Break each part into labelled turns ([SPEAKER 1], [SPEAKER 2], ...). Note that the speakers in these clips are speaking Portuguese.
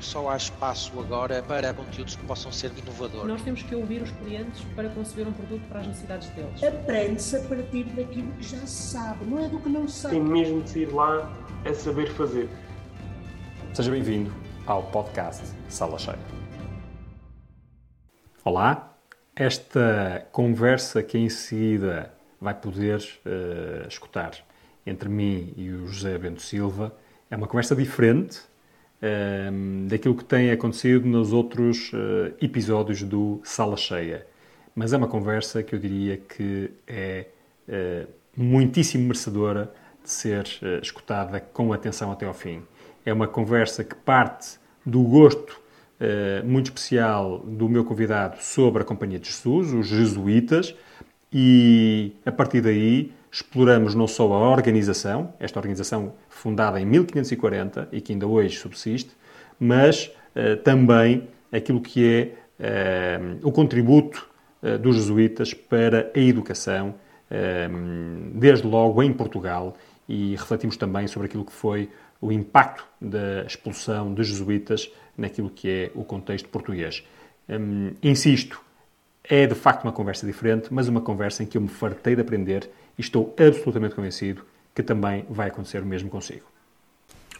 [SPEAKER 1] só há espaço agora para conteúdos que possam ser inovadores.
[SPEAKER 2] Nós temos que ouvir os clientes para conceber um produto para as necessidades deles.
[SPEAKER 3] Aprende-se a partir daquilo que já se sabe, não é do que não se sabe.
[SPEAKER 4] Tem mesmo de ir lá a saber fazer.
[SPEAKER 5] Seja bem-vindo ao podcast Sala Cheia. Olá, esta conversa que em seguida vai poder uh, escutar entre mim e o José Bento Silva é uma conversa diferente uh, daquilo que tem acontecido nos outros uh, episódios do Sala Cheia. Mas é uma conversa que eu diria que é muitíssimo merecedora de ser escutada com atenção até ao fim. É uma conversa que parte do gosto uh, muito especial do meu convidado sobre a Companhia de Jesus, os jesuítas, e a partir daí exploramos não só a organização, esta organização fundada em 1540 e que ainda hoje subsiste, mas uh, também aquilo que é uh, o contributo uh, dos jesuítas para a educação, desde logo em Portugal, e refletimos também sobre aquilo que foi o impacto da expulsão dos jesuítas naquilo que é o contexto português. Hum, insisto, é de facto uma conversa diferente, mas uma conversa em que eu me fartei de aprender e estou absolutamente convencido que também vai acontecer o mesmo consigo.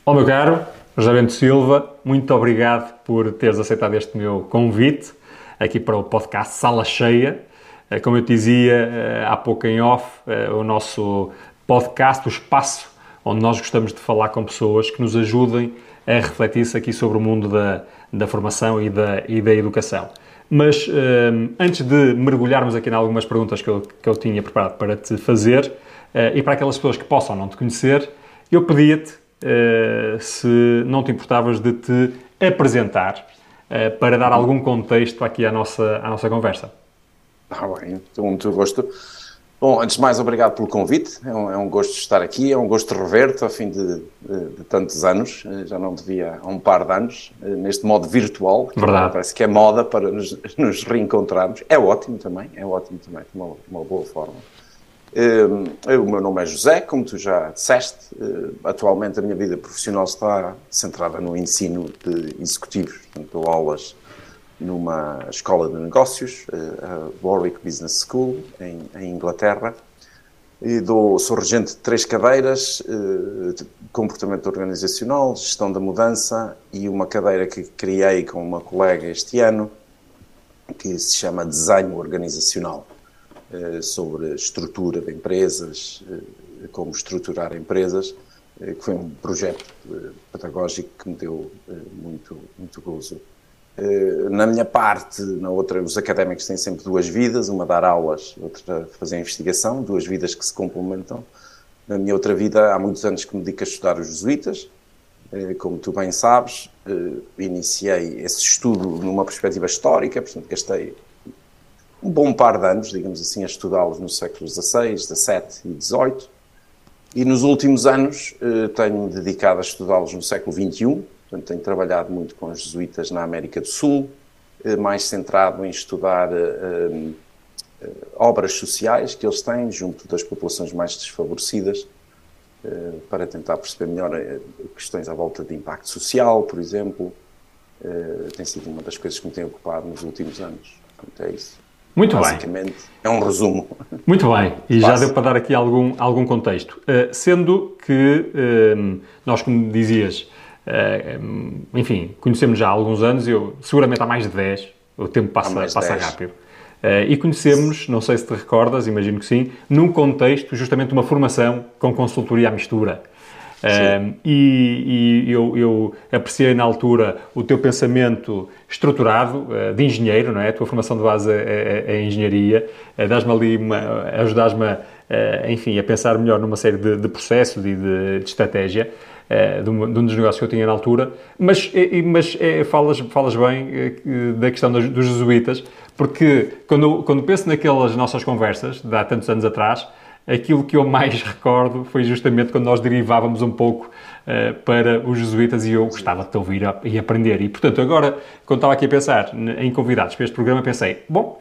[SPEAKER 5] Olá, meu caro José Bento Silva, muito obrigado por teres aceitado este meu convite aqui para o podcast Sala Cheia. Eh, como eu te dizia eh, há pouco em off, eh, o nosso podcast, o espaço onde nós gostamos de falar com pessoas que nos ajudem a refletir-se aqui sobre o mundo da, da formação e da, e da educação. Mas um, antes de mergulharmos aqui em algumas perguntas que eu, que eu tinha preparado para te fazer, uh, e para aquelas pessoas que possam não te conhecer, eu pedia-te uh, se não te importavas de te apresentar uh, para dar algum contexto aqui à nossa, à nossa conversa.
[SPEAKER 6] Ah, bem, com muito gosto. Bom, antes de mais, obrigado pelo convite. É um, é um gosto estar aqui, é um gosto rever-te ao fim de, de, de, tantos anos. Eh, já não devia há um par de anos, eh, neste modo virtual.
[SPEAKER 5] Verdade.
[SPEAKER 6] Parece que é moda para nos, nos reencontrarmos. É ótimo também, é ótimo também, de uma, uma boa forma. Eh, o meu nome é José, como tu já disseste. Atualmente a minha vida profissional está centrada no ensino de executivos, portanto, dou aulas numa escola de negócios, eh, a Warwick Business School, em, em Inglaterra. E dou, sou regente de três cadeiras, eh, de comportamento organizacional, gestão da mudança e uma cadeira que criei com uma colega este ano, que se chama Desenho Organizacional, eh, sobre estrutura de empresas, como estruturar empresas, que foi um projeto pedagógico que me deu muito, muito gozo. Eh, na minha parte, na outra, os académicos têm sempre duas vidas, uma dar aulas, outra fazer investigação, duas vidas que se complementam. Na minha outra vida, há muitos anos que me dedico a estudar os jesuítas. Eh, como tu bem sabes, eh, iniciei esse estudo numa perspectiva histórica, portanto, gastei um bom par de anos, digamos assim, a estudá-los nos séculos XVI, XVII e XVIII. E nos últimos anos tenho-me dedicado a estudá-los no século XXI, Portanto, tenho trabalhado muito com os jesuítas na América do Sul, eh, mais centrado em estudar uh, uh, obras sociais que eles têm junto das populações mais desfavorecidas, uh, para tentar perceber melhor questões à volta de impacto social, por exemplo. tem sido uma das coisas que me tem ocupado nos últimos anos. Portanto, é isso.
[SPEAKER 5] Muito
[SPEAKER 6] Basicamente,
[SPEAKER 5] bem.
[SPEAKER 6] é um resumo.
[SPEAKER 5] Muito bem, e já deu para dar aqui algum, algum contexto. sendo que nós, como dizias, eh, enfim, conhecemos já há alguns anos, eu seguramente há mais de 10, o tempo passa, passa rápido. Uh, e conhecemos, não sei se te recordas, imagino que sim, num contexto justamente de uma formação com consultoria à mistura. Uh, e, e eu, eu, apreciei na altura o teu pensamento estruturado uh, de engenheiro, não é? A tua formação de base é, é, é engenharia. Uh, Dás-me ali, uma, ajudas-me, enfim, a pensar melhor numa série de, de processos e de, de estratégia. Eh, de, um, dos negócios que eu tinha na altura, mas, mas é, falas, falas bem eh, da questão dos, dos jesuítas, porque quando, quando penso naquelas nossas conversas, de há tantos anos atrás, aquilo que eu mais recordo foi justamente quando nós derivávamos um pouco para os jesuítas e eu gostava de te ouvir e aprender. E, portanto, agora, quando estava aqui a pensar em convidados para este programa, pensei, bom,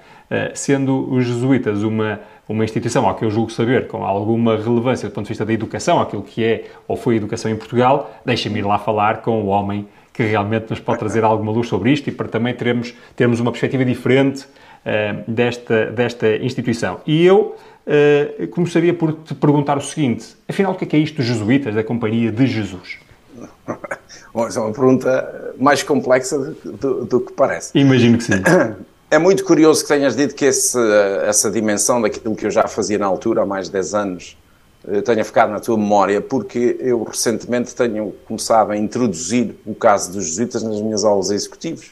[SPEAKER 5] sendo os jesuítas uma uma instituição, ao que eu julgo saber, com alguma relevância do ponto de vista da educação, aquilo que é ou foi a educação em Portugal, deixa-me ir lá falar com o homem que realmente nos pode trazer alguma luz sobre isto e para também termos, termos uma perspectiva diferente uh, desta, desta instituição. E eu uh, começaria por te perguntar o seguinte: afinal, o que é, que é isto dos jesuítas, da Companhia de Jesus?
[SPEAKER 6] Bom, é uma pergunta mais complexa do, do, do que parece.
[SPEAKER 5] Imagino que sim.
[SPEAKER 6] É muito curioso que tenhas dito que esse, essa dimensão daquilo que eu já fazia na altura, há mais de 10 anos, eh, tenha ficado na tua memória, porque eu recentemente tenho começado a introduzir o caso dos jesuítas nas minhas aulas executivas.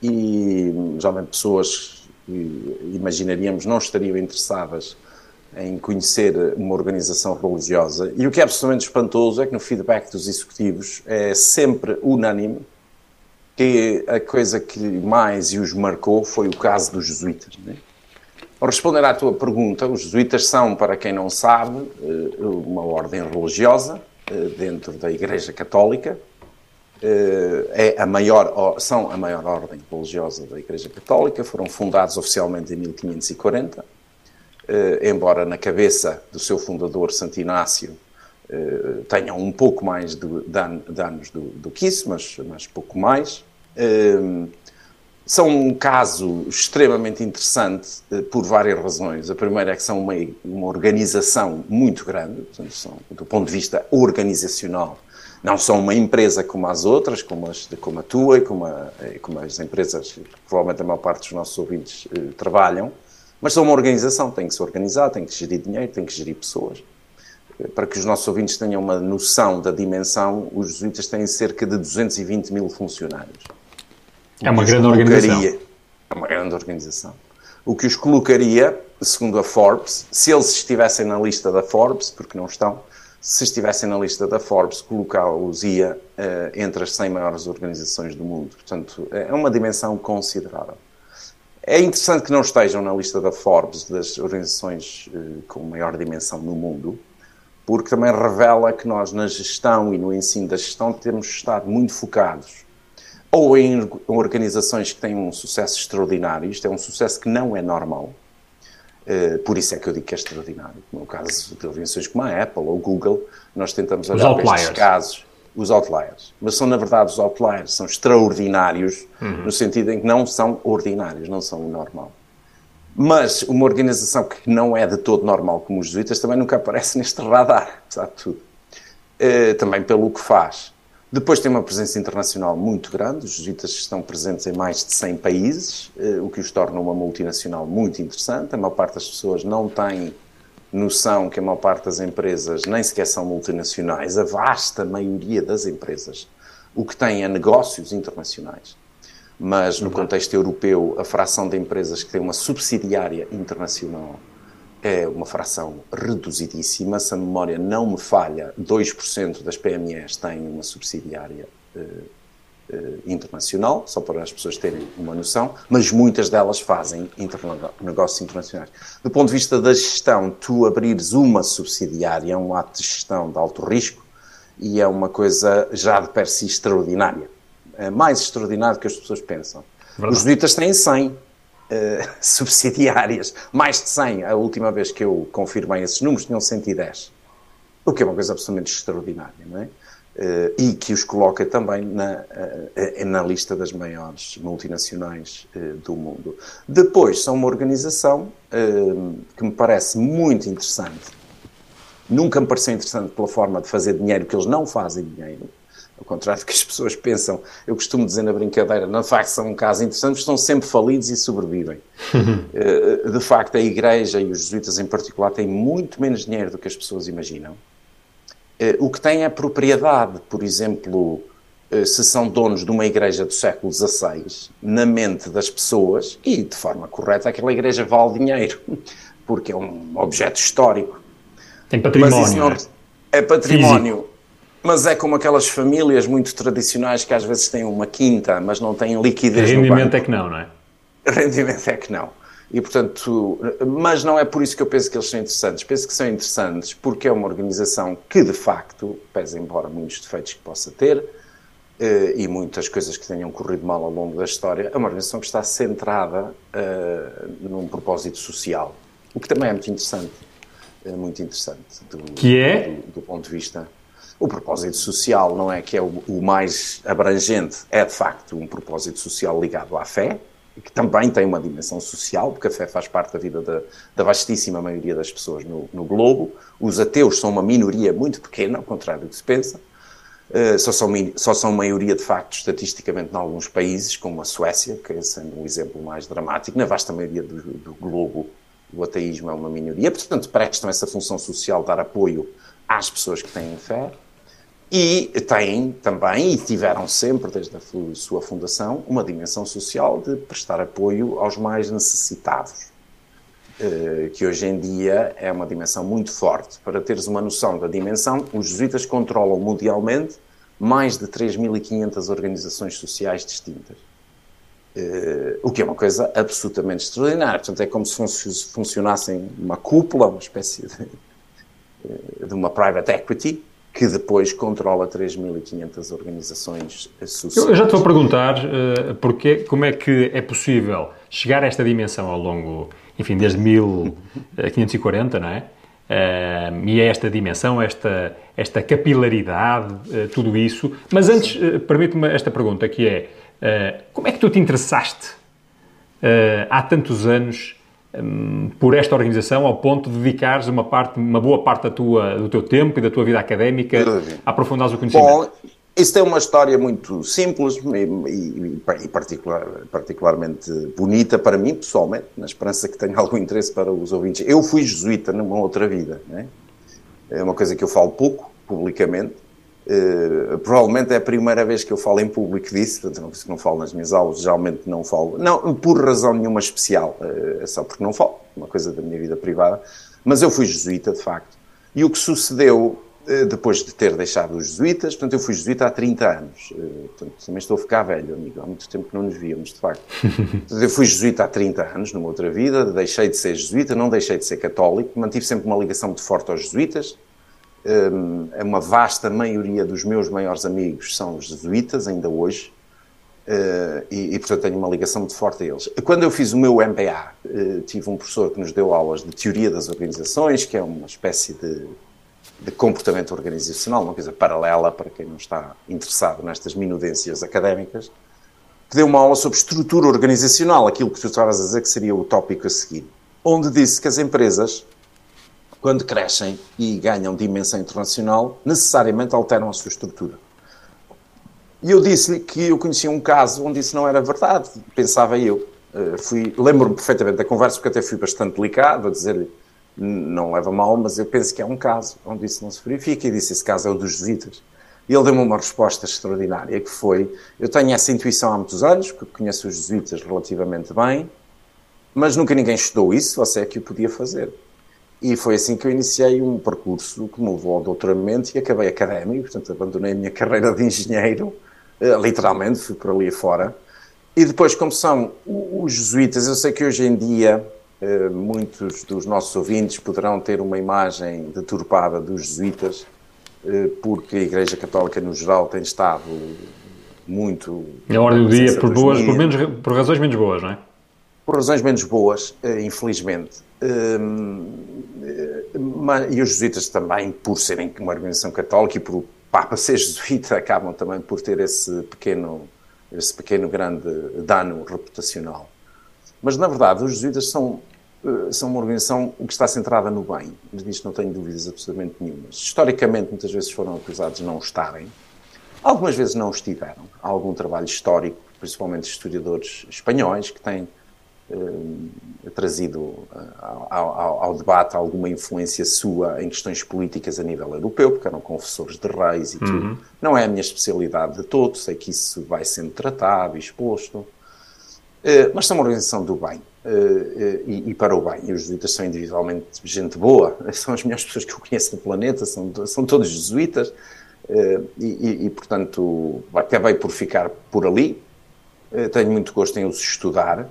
[SPEAKER 6] E geralmente pessoas que imaginaríamos não estariam interessadas em conhecer uma organização religiosa. E o que é absolutamente espantoso é que no feedback dos executivos é sempre unânime que a coisa que mais os marcou foi o caso dos jesuítas. Né? Para responder à tua pergunta, os jesuítas são, para quem não sabe, eh, uma ordem religiosa eh, dentro da Igreja Católica. Eh, é a maior, são a maior ordem religiosa da Igreja Católica, foram fundados oficialmente em 1540, embora na cabeça do seu fundador, Santo Inácio, tenham um pouco mais de, de anos do, do que isso, mas, mas pouco mais. Ehm, são um caso extremamente interessante eh, por várias razões. A primeira é que são uma, uma organização muito grande, portanto, são, do ponto de vista organizacional, não são uma empresa como as outras, como, as, como a tua e como, a, eh, como as empresas que provavelmente a maior parte dos nossos ouvintes eh, trabalham, mas são uma organização, tem que se organizar, tem que gerir dinheiro, tem que gerir pessoas. Para que os nossos ouvintes tenham uma noção da dimensão, os jesuítas têm cerca de 220 mil funcionários.
[SPEAKER 5] É uma grande organização.
[SPEAKER 6] É uma grande organização. O que os colocaria, segundo a Forbes, se eles estivessem na lista da Forbes, porque não estão, se estivessem na lista da Forbes, colocá-los ia uh, entre as 100 maiores organizações do mundo. Portanto, é uma dimensão considerável. É interessante que não estejam na lista da Forbes das organizações uh, com maior dimensão no mundo, porque também revela que nós, na gestão e no ensino da gestão, temos estado muito focados ou em organizações que têm um sucesso extraordinário, isto é um sucesso que não é normal, uh, por isso é que eu digo que é extraordinário. No caso de organizações como a Apple ou Google, nós tentamos olhar para estes casos, os outliers. Mas são, na verdade, os outliers, são extraordinários, uhum. no sentido em que não são ordinários, não são o normal. Mas uma organização que não é de todo normal, como os jesuítas, também nunca aparece neste radar, apesar de tudo. Uh, também pelo que faz. Depois tem uma presença internacional muito grande, os jesuítas estão presentes em mais de 100 países, eh, o que os torna uma multinacional muito interessante. A maior parte das pessoas não tem noção que a maior parte das empresas nem sequer são multinacionais, a vasta maioria das empresas o que tem é negócios internacionais. Mas no uhum. contexto europeu, a fração de empresas que tem uma subsidiária internacional é uma fração reduzidíssima. Se a memória não me falha, 2% das PMEs têm uma subsidiária uh, uh, internacional, só para as pessoas terem uma noção, mas muitas delas fazem interna negócios internacionais. Do ponto de vista da gestão, tu abrires uma subsidiária é um ato de gestão de alto risco e é uma coisa já de per si extraordinária. É mais extraordinário do que as pessoas pensam. Verdade. Os jesuítas têm 100 uh, subsidiárias, mais de 100. A última vez que eu confirmei esses números tinham 110. O que é uma coisa absolutamente extraordinária, não é? Uh, e que os coloca também na, uh, na lista das maiores multinacionais uh, do mundo. Depois, são uma organização que me parece muito interessante. Nunca me pareceu interessante pela forma de fazer dinheiro, que eles não fazem dinheiro. Ao contrário do que as pessoas pensam, eu costumo dizer na brincadeira, de facto são um caso interessante, estão sempre falidos e sobrevivem. Eh, de facto, a Igreja e os jesuítas em particular têm muito menos dinheiro do que as pessoas imaginam. Eh, o que tem é propriedade, por exemplo, eh, se são donos de uma igreja do século XVI, na mente das pessoas, e de forma correta, aquela igreja vale dinheiro, porque é um objeto histórico.
[SPEAKER 5] Tem património. Não,
[SPEAKER 6] é? é património. Mas é como aquelas famílias muito tradicionais que às vezes têm uma quinta, mas não têm liquidez
[SPEAKER 5] Rendimento é que não, não é?
[SPEAKER 6] Rendimento é que não. E, portanto, mas não é por isso que eu penso que eles são interessantes. Penso que são interessantes porque é uma organização que, de facto, pese embora muitos defeitos que possa ter eh, e muitas coisas que tenham corrido mal ao longo da história, é uma organização que está centrada uh, num propósito social. O que também é muito interessante. É muito interessante. Do,
[SPEAKER 5] que é?
[SPEAKER 6] Do, do ponto de vista O propósito social não é que é o, o mais abrangente, é de facto um propósito social ligado à fé, que também tem uma dimensão social, porque a fé faz parte da vida da, da vastíssima maioria das pessoas no, no, globo. Os ateus são uma minoria muito pequena, ao contrário do que se pensa. Uh, só, são, só são maioria, de facto, estatisticamente, em alguns países, como a Suécia, que é sendo um exemplo mais dramático. Na vasta maioria do, do globo, o ateísmo é uma minoria. Portanto, prestam essa função social, dar apoio às pessoas que têm fé. E têm também, e tiveram sempre, desde a sua fundação, uma dimensão social de prestar apoio aos mais necessitados, eh, que hoje em dia é uma dimensão muito forte. Para teres uma noção da dimensão, os jesuítas controlam mundialmente mais de 3.500 organizações sociais distintas. Eh, o que é uma coisa absolutamente extraordinária. Portanto, é como se funcionassem uma cúpula, uma espécie de, de uma private equity, que depois controla 3.500 organizações sociais.
[SPEAKER 5] Eu já estou a perguntar uh, porque, como é que é possível chegar a esta dimensão ao longo, enfim, desde 1540, não é? Uh, e a esta dimensão, esta, esta capilaridade, uh, tudo isso. Mas antes, uh, permite-me esta pergunta, que é, como é que tu te interessaste há tantos anos um, por esta organização ao ponto de dedicares uma, parte, uma boa parte da tua, do teu tempo e da tua vida académica a aprofundares o conhecimento? Bom,
[SPEAKER 6] isso tem uma história muito simples e, e, e particular, particularmente bonita para mim, pessoalmente, na esperança que tenha algum interesse para os ouvintes. Eu fui jesuíta numa outra vida, né? é uma coisa que eu falo pouco, publicamente, Uh, provavelmente é a primeira vez que eu falo em público disso, portanto, não, não falo nas minhas aulas, geralmente não falo, não por razão nenhuma especial, uh, é só porque não falo, uma coisa da minha vida privada, mas eu fui jesuíta, de facto. E o que sucedeu uh, depois de ter deixado os jesuítas, portanto, eu fui jesuíta há 30 anos, portanto, também estou a ficar velho, amigo, há muito tempo que não nos víamos, de facto. Portanto, eu fui jesuíta há 30 anos, numa outra vida, deixei de ser jesuíta, não deixei de ser católico, mantive sempre uma ligação muito forte aos jesuítas, uma vasta maioria dos meus maiores amigos são jesuítas, ainda hoje, uh, e, e, portanto tenho uma ligação muito forte a eles. Quando eu fiz o meu MBA, uh, tive um professor que nos deu aulas de teoria das organizações, que é uma espécie de, de comportamento organizacional, uma coisa paralela para quem não está interessado nestas minudências académicas, que deu uma aula sobre estrutura organizacional, aquilo que tu estavas a dizer que seria o tópico a seguir, onde disse que as empresas quando crescem e ganham dimensão internacional, necessariamente alteram a sua estrutura. E eu disse-lhe que eu conhecia um caso onde isso não era verdade, pensava eu. Uh, fui, lembro-me perfeitamente da conversa, porque até fui bastante delicado a dizer-lhe, não leva mal, mas eu penso que é um caso onde isso não se verifica, e disse, esse caso é o dos jesuítas. E ele deu-me uma resposta extraordinária, que foi, eu tenho essa intuição há muitos anos, porque conheço os jesuítas relativamente bem, mas nunca ninguém estudou isso, você é que o podia fazer. E foi assim que eu iniciei um percurso que me levou ao doutoramento e acabei académico, portanto abandonei a minha carreira de engenheiro, eh, literalmente, fui por ali fora. E depois, como são os jesuítas, eu sei que hoje em dia eh, muitos dos nossos ouvintes poderão ter uma imagem deturpada dos jesuítas, eh, porque a Igreja Católica no geral tem estado muito...
[SPEAKER 5] Na ordem do dia, por, boas, por, menos, por razões menos boas, não é?
[SPEAKER 6] Por razões menos boas, infelizmente. Hum, e os jesuítas também, por serem uma organização católica e por o Papa ser jesuíta, acabam também por ter esse pequeno, esse pequeno grande dano reputacional. Mas, na verdade, os jesuítas são, eh, são uma organização que está centrada no bem. Disto não tenho dúvidas absolutamente nenhumas. Historicamente, muitas vezes foram acusados de não estarem. Algumas vezes não estiveram. Há algum trabalho histórico, principalmente historiadores espanhóis, que têm eh, trazido eh, ao, ao, ao, debate alguma influência sua em questões políticas a nível europeu, porque eram confessores de reis e uhum. tudo. Não é a minha especialidade de todo, sei que isso vai sendo tratado e exposto, eh, mas são uma organização do bem. E, e, para o bem. E os jesuítas são individualmente gente boa, são as melhores pessoas que eu conheço no planeta, são, são todos jesuítas, e, e, portanto acabei por ficar por ali. Tenho muito gosto em os estudar, eh,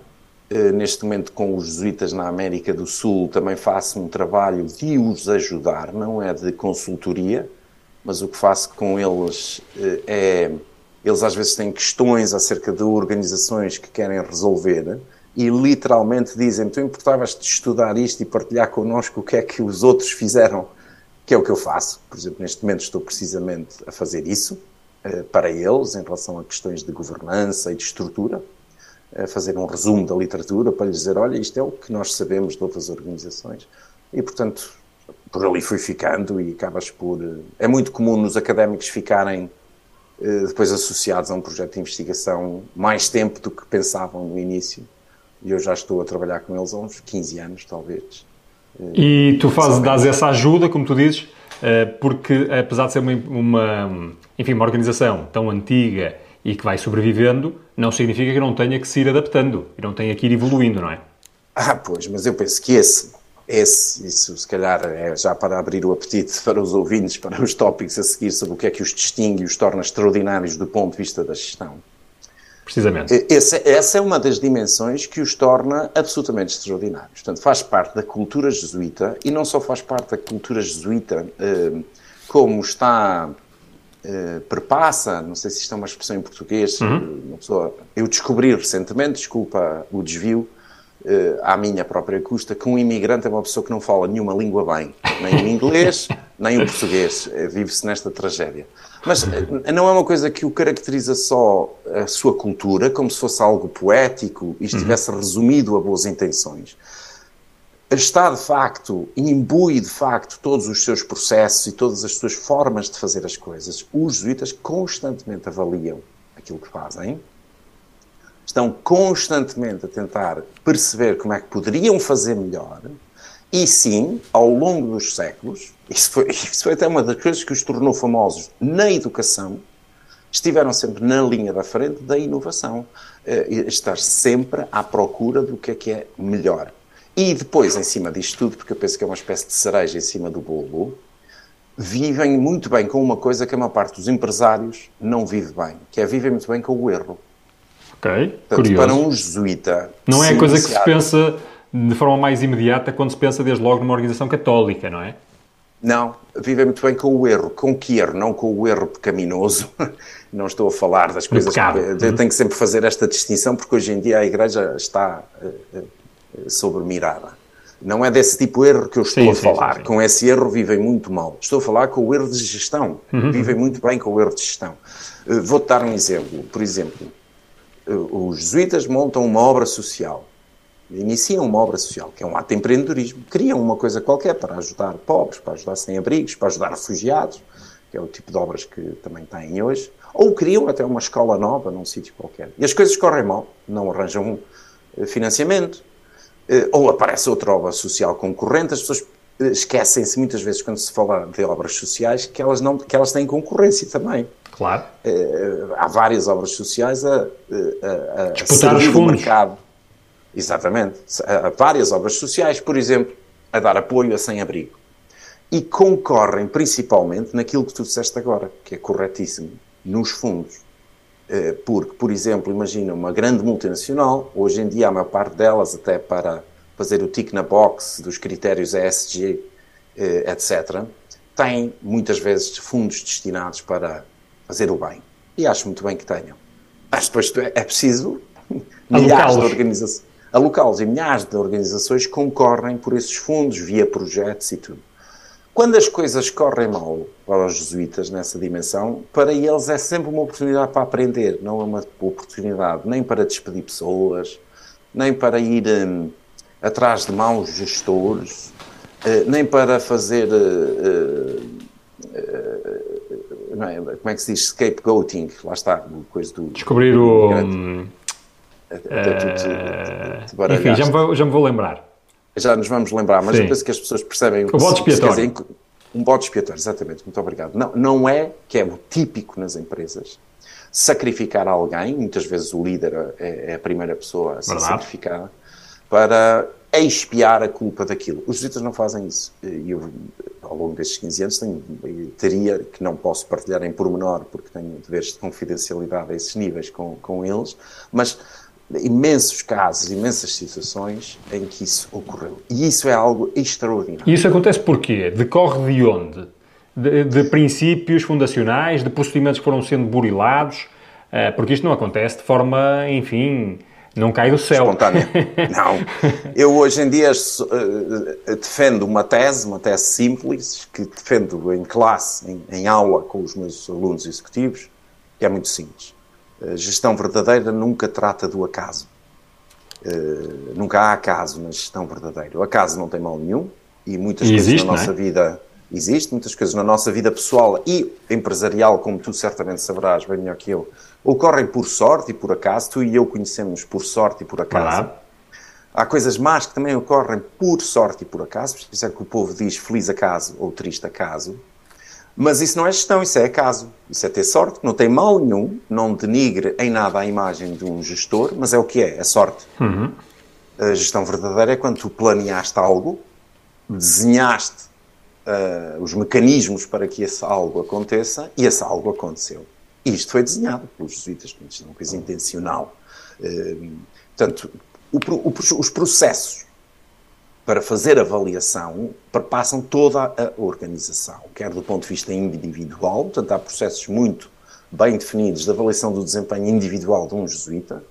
[SPEAKER 6] neste momento com os jesuítas na América do Sul também faço um trabalho de os ajudar, não é de consultoria, mas o que faço com eles eh, é. Eles às vezes têm questões acerca de organizações que querem resolver e literalmente dizem: Tu importavas de estudar isto e partilhar connosco o que é que os outros fizeram que é o que eu faço. Por exemplo, neste momento estou precisamente a fazer isso uh, para eles, em relação a questões de governança e de estrutura, a fazer um resumo da literatura para lhes dizer: olha, isto é o que nós sabemos de outras organizações. E, portanto, por ali fui ficando e acabas por. Uh, é muito comum nos académicos ficarem uh, depois associados a um projeto de investigação mais tempo do que pensavam no início. E eu já estou a trabalhar com eles há uns 15 anos, talvez.
[SPEAKER 5] E tu fazes, dás essa ajuda, como tu dizes, eh, porque apesar de ser uma, uma, enfim, uma organização tão antiga e que vai sobrevivendo, não significa que não tenha que se ir adaptando e não tenha que ir evoluindo, não é?
[SPEAKER 6] Ah, pois, mas eu penso que esse, esse, isso se calhar é já para abrir o apetite para os ouvintes, para os tópicos a seguir sobre o que é que os distingue e os torna extraordinários do ponto de vista da gestão.
[SPEAKER 5] Precisamente.
[SPEAKER 6] Esse, essa é uma das dimensões que os torna absolutamente extraordinários. Portanto, faz parte da cultura jesuíta e não só faz parte da cultura jesuíta, eh, como está, eh, perpassa, não sei se isto é uma expressão em português, uhum. uma pessoa, eu descobri recentemente, desculpa o desvio, eh, à minha própria custa, que um imigrante é uma pessoa que não fala nenhuma língua bem, nem o inglês, nem o português. Vive-se nesta tragédia. Mas eh, não é uma coisa que o caracteriza só a sua cultura, como se fosse algo poético e estivesse uhum. resumido a boas intenções. Está, de facto, imbui, de facto, todos os seus processos e todas as suas formas de fazer as coisas. Os jesuítas constantemente avaliam aquilo que fazem, estão constantemente a tentar perceber como é que poderiam fazer melhor, e sim, ao longo dos séculos, isso foi, isso foi até uma das coisas que os tornou famosos na educação, estiveram sempre na linha da frente da inovação, uh, estar sempre à procura do que é que é melhor. E depois, em cima disto tudo, porque eu penso que é uma espécie de cereja em cima do bolo, vivem muito bem com uma coisa que a maior parte dos empresários não vive bem, que é vivem muito bem com o erro.
[SPEAKER 5] Ok,
[SPEAKER 6] Portanto,
[SPEAKER 5] curioso.
[SPEAKER 6] Para um jesuíta...
[SPEAKER 5] Não é a coisa que se pensa de forma mais imediata quando se pensa desde logo numa organização católica, não é?
[SPEAKER 6] Não, vivem muito bem com o erro. Com que erro? Não com o erro pecaminoso. Não estou a falar das coisas. Que, eu tenho que sempre fazer esta distinção porque hoje em dia a Igreja está uh, uh, sob mirada. Não é desse tipo de erro que eu estou sim, a falar. Sim, sim, com esse erro vivem muito mal. Estou a falar com o erro de gestão. Uhum. Vivem muito bem com o erro de gestão. Uh, Vou-te dar um exemplo. Por exemplo, os jesuítas montam uma obra social iniciam uma obra social, que é um ato de empreendedorismo, criam uma coisa qualquer para ajudar pobres, para ajudar sem-abrigos, para ajudar refugiados, que é o tipo de obras que também têm hoje, ou criam até uma escola nova num sítio qualquer. E as coisas correm mal, não arranjam eh, financiamento, ou aparece outra obra social concorrente, as pessoas eh, esquecem-se muitas vezes quando se fala de obras sociais que elas, não, que elas têm concorrência também.
[SPEAKER 5] Claro.
[SPEAKER 6] Há várias obras sociais a, a, a
[SPEAKER 5] disputar os fundos.
[SPEAKER 6] mercado Exatamente. Várias obras sociais, por exemplo, a dar apoio a sem-abrigo. E concorrem principalmente naquilo que tu disseste agora, que é corretíssimo, nos fundos. Eh, porque, por exemplo, imagina uma grande multinacional, hoje em dia a maior parte delas, até para fazer o tick na box dos critérios ESG, eh, etc., tem muitas vezes fundos destinados para fazer o bem. E acho muito bem que tenham. Mas depois é preciso milhares de organizações alocá-los e milhares de organizações concorrem por esses fundos, via projetos e tudo. Quando as coisas correm mal para os jesuítas nessa dimensão, para eles é sempre uma oportunidade para aprender, não é uma oportunidade nem para despedir pessoas, nem para ir um, atrás de maus gestores, uh, nem para fazer. Uh, uh, é, como é que se diz? Scapegoating, lá está, coisa do.
[SPEAKER 5] Descobrir o. Enfim, já me, vou, já me vou lembrar.
[SPEAKER 6] Já nos vamos lembrar, mas Sim. eu penso que as pessoas percebem...
[SPEAKER 5] O bode expiatório.
[SPEAKER 6] um bode expiatório, exatamente, muito obrigado. Não, não é, que é o típico nas empresas, sacrificar alguém, muitas vezes o líder é, é a primeira pessoa a ser Verdade. sacrificada, para expiar a culpa daquilo. Os jesuítas não fazem isso. E eu, ao longo destes 15 anos, tenho, teria, que não posso partilhar em pormenor, porque tenho deveres de confidencialidade a esses níveis com, com eles, mas imensos casos, imensas situações em que isso ocorreu. E isso é algo extraordinário.
[SPEAKER 5] E isso acontece porquê? Decorre de onde? De, de princípios fundacionais, de procedimentos que foram sendo burilados, uh, porque isto não acontece de forma, enfim, Não cai do céu.
[SPEAKER 6] Espontânea. Não. Eu hoje em dia uh, defendo uma tese, uma tese simples, que defendo em classe, em, em aula com os meus alunos executivos, que é muito simples. Uh, gestão verdadeira nunca trata do acaso. Uh, nunca há acaso na gestão verdadeira. O acaso não tem mal nenhum e muitas e coisas existe, na nossa é? vida existe, muitas coisas na nossa vida pessoal e empresarial, como tu certamente saberás bem melhor que eu, ocorrem por sorte e por acaso. Tu e eu conhecemos por sorte e por acaso. Há coisas más que também ocorrem por sorte e por acaso, por isso é que o povo diz feliz acaso ou triste acaso. Mas isso não é gestão, isso é acaso. Isso é ter sorte, não tem mal nenhum, não denigre em nada a imagem de um gestor, mas é o que é, é sorte. Uhum. A gestão verdadeira é quando tu planeaste algo, desenhaste uh, os mecanismos para que esse algo aconteça e esse algo aconteceu. E isto foi desenhado pelos jesuítas, isto é uma coisa intencional. Uh, portanto, o, o, os processos para fazer avaliação perpassam toda a organização, quer do ponto de vista individual, portanto, há processos muito bem definidos de avaliação do desempenho individual de um jesuíta,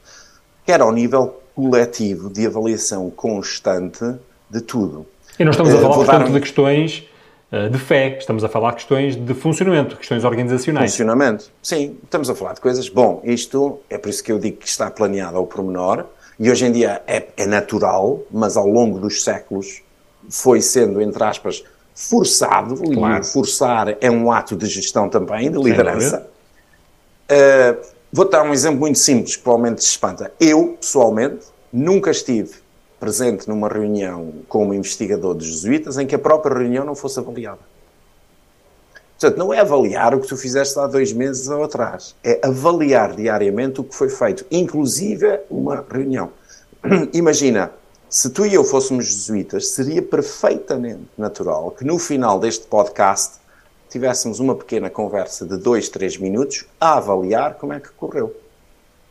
[SPEAKER 6] quer ao nível coletivo de avaliação constante de tudo.
[SPEAKER 5] E nós estamos a eh, falar, portanto, um... de questões eh, de fé, estamos a falar de questões de funcionamento, questões organizacionais.
[SPEAKER 6] Funcionamento, sim, estamos a falar de coisas. Bom, isto é por isso que eu digo que está planeado ao pormenor e hoje em dia é, é natural, mas ao longo dos séculos foi sendo, entre aspas, forçado, claro. e forçar é um ato de gestão também, de liderança. Uh, vou dar um exemplo muito simples, que provavelmente se espanta. Eu, pessoalmente, nunca estive presente numa reunião como investigador de jesuítas em que a própria reunião não fosse avaliada. Portanto, não é avaliar o que tu fizeste há dois meses ou atrás, é avaliar diariamente o que foi feito, inclusive uma reunião. Imagina, se tu e eu fôssemos jesuítas, seria perfeitamente natural que no final deste podcast tivéssemos uma pequena conversa de dois, três minutos a avaliar como é que correu.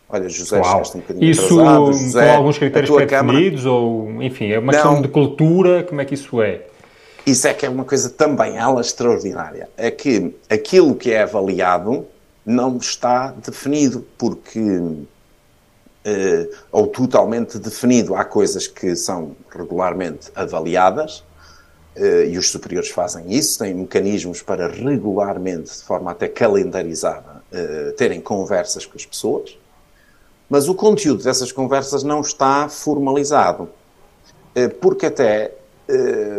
[SPEAKER 6] Olha, José, Uau. um bocadinho
[SPEAKER 5] isso
[SPEAKER 6] atrasado. José,
[SPEAKER 5] com alguns critérios pré-definidos ou, enfim, é uma não, questão de cultura, como é que isso é?
[SPEAKER 6] Isso é que é uma coisa também ela extraordinária. É que aquilo que é avaliado não está definido, porque Uh, ou totalmente definido. Há coisas que são regularmente avaliadas uh, e os superiores fazem isso, têm mecanismos para regularmente, de forma até calendarizada, uh, terem conversas com as pessoas mas o conteúdo dessas conversas não está formalizado. Porque até,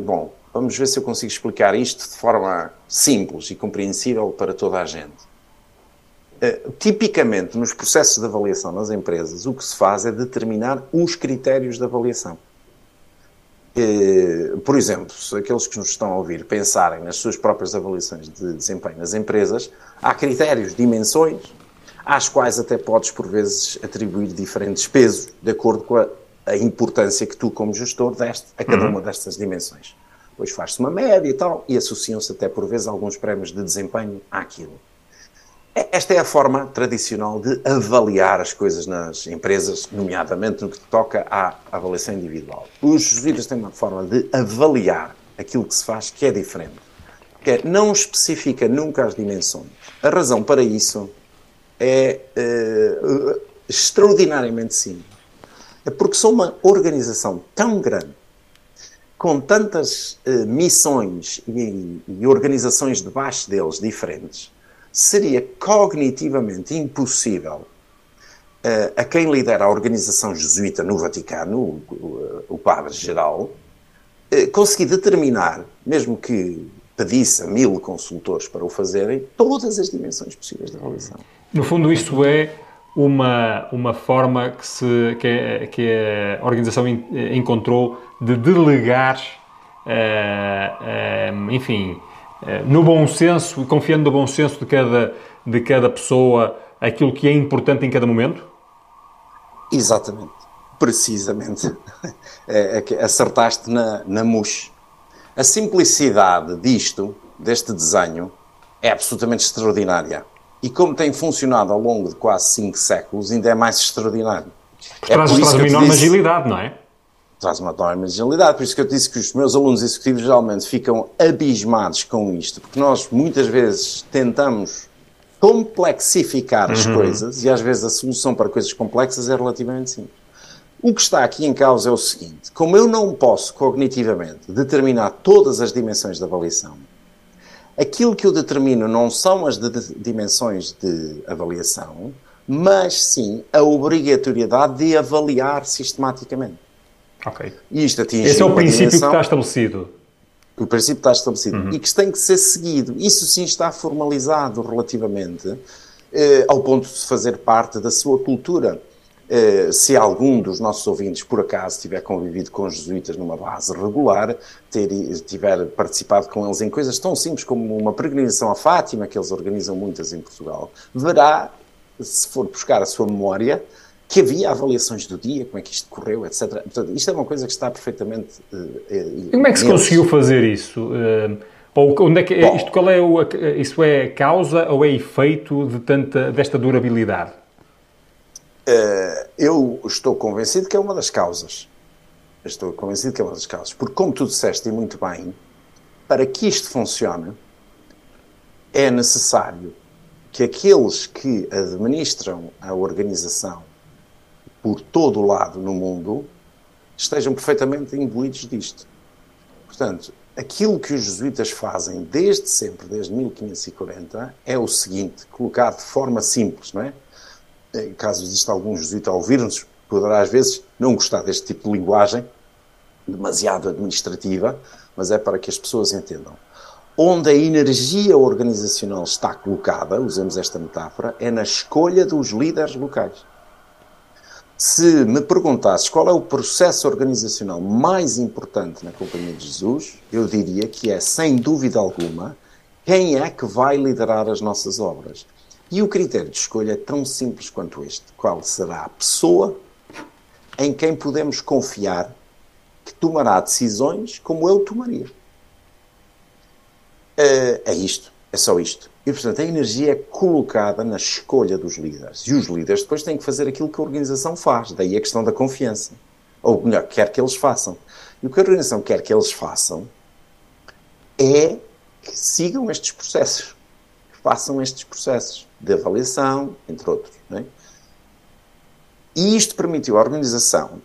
[SPEAKER 6] bom, vamos ver se eu consigo explicar isto de forma simples e compreensível para toda a gente. Eh, tipicamente, nos processos de avaliação nas empresas, o que se faz é determinar os critérios de avaliação. Por exemplo, se aqueles que nos estão a ouvir pensarem nas suas próprias avaliações de desempenho nas empresas, há critérios, dimensões, às quais até podes, por vezes, atribuir diferentes pesos, de acordo com a, a importância que tu, como gestor, deste a cada uhum. uma destas dimensões. Depois faz-se uma média e tal, e associam-se até, por vezes, alguns prémios de desempenho àquilo. Esta é a forma tradicional de avaliar as coisas nas empresas, nomeadamente no que toca à avaliação individual. Os jesuítas têm uma forma de avaliar aquilo que se faz que é diferente, que é, não especifica nunca as dimensões. A razão para isso é uh, extraordinariamente simples. É porque são uma organização tão grande, com tantas uh, missões e, e, organizações debaixo deles diferentes, seria cognitivamente impossível uh, a quem lidera a organização jesuíta no Vaticano, o, o, o Padre-Geral, conseguir determinar, mesmo que pedisse a mil consultores para o fazerem, todas as dimensões possíveis da avaliação.
[SPEAKER 5] No fundo, isso é uma, uma forma que, se, que, a, que a organização encontrou de delegar, uh, uh, enfim, uh, no bom senso e confiando no bom senso de cada, de cada pessoa aquilo que é importante em cada momento?
[SPEAKER 6] Exatamente. Precisamente. É, é acertaste na, na mousse. A simplicidade disto, deste desenho, é absolutamente extraordinária. E como tem funcionado ao longo de quase cinco séculos, ainda é mais extraordinário.
[SPEAKER 5] É traz, por traz uma enorme disse, agilidade, não é?
[SPEAKER 6] Traz uma enorme agilidade. Por isso que eu disse que os meus alunos executivos geralmente ficam abismados com isto, porque nós muitas vezes tentamos complexificar as uhum. coisas e às vezes a solução para coisas complexas é relativamente simples. O que está aqui em causa é o seguinte: como eu não posso cognitivamente determinar todas as dimensões da avaliação, aquilo que eu determino não são as de dimensões de avaliação, mas sim a obrigatoriedade de avaliar sistematicamente.
[SPEAKER 5] Ok.
[SPEAKER 6] E isto atinge
[SPEAKER 5] Esse é o princípio que está estabelecido.
[SPEAKER 6] o princípio está estabelecido e que tem que ser seguido. Isso sim está formalizado relativamente eh, ao ponto de fazer parte da sua cultura. Eh, se algum dos nossos ouvintes, por acaso, tiver convivido com os jesuítas numa base regular, ter, tiver participado com eles em coisas tão simples como uma peregrinação a Fátima, que eles organizam muitas em Portugal, verá, se for buscar a sua memória, que havia avaliações do dia, como é que isto correu, etc. Portanto, isto é uma coisa que está perfeitamente.
[SPEAKER 5] E como é que se conseguiu fazer isso? Ou onde é que,
[SPEAKER 6] Bom.
[SPEAKER 5] isto qual é o, isso é causa ou é efeito de tanta, desta durabilidade?
[SPEAKER 6] Eh, eu estou convencido que é uma das causas. Estou convencido que é uma das causas. Porque, como tu disseste e muito bem, para que isto funcione, é necessário que aqueles que administram a organização por todo o lado no mundo estejam perfeitamente imbuídos disto. Portanto, aquilo que os jesuítas fazem desde sempre, desde 1540, é o seguinte, colocado de forma simples, não é? Caso exista algum jesuíta a ouvir-nos, poderá às vezes não gostar deste tipo de linguagem, demasiado administrativa, mas é para que as pessoas entendam. Onde a energia organizacional está colocada, usemos esta metáfora, é na escolha dos líderes locais. Se me perguntasses qual é o processo organizacional mais importante na Companhia de Jesus, eu diria que é, sem dúvida alguma, quem é que vai liderar as nossas obras. E o critério de escolha é tão simples quanto este: qual será a pessoa em quem podemos confiar que tomará decisões como eu tomaria. É, é isto, é só isto. E, portanto, a energia é colocada na escolha dos líderes. E os líderes depois têm que fazer aquilo que a organização faz. Daí a questão da confiança. Ou melhor, quer que eles façam. E o que a organização quer que eles façam é que sigam estes processos. Que façam estes processos de avaliação, entre outros. Não é? E isto permitiu à organização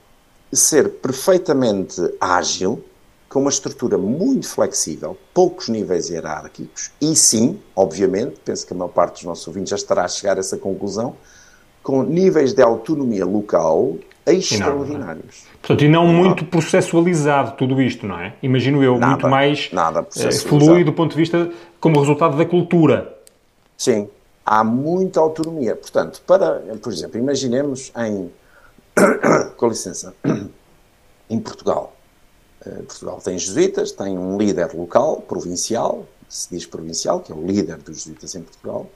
[SPEAKER 6] ser perfeitamente ágil, com uma estrutura muito flexível, poucos níveis hierárquicos, e sim, obviamente, penso que a maior parte dos nossos ouvintes já estará a chegar a essa conclusão, com níveis de autonomia local extraordinários.
[SPEAKER 5] Portanto, e não muito processualizado tudo isto, não é? Imagino eu,
[SPEAKER 6] Nada,
[SPEAKER 5] muito mais
[SPEAKER 6] nada
[SPEAKER 5] eh, flui do ponto de vista como resultado da cultura.
[SPEAKER 6] Sim, há muita autonomia. Portanto, para, por exemplo, imaginemos em, com licença, em Portugal. Eh, Portugal tem jesuítas, tem um líder local, provincial, se diz provincial, que é o líder dos jesuítas em Portugal,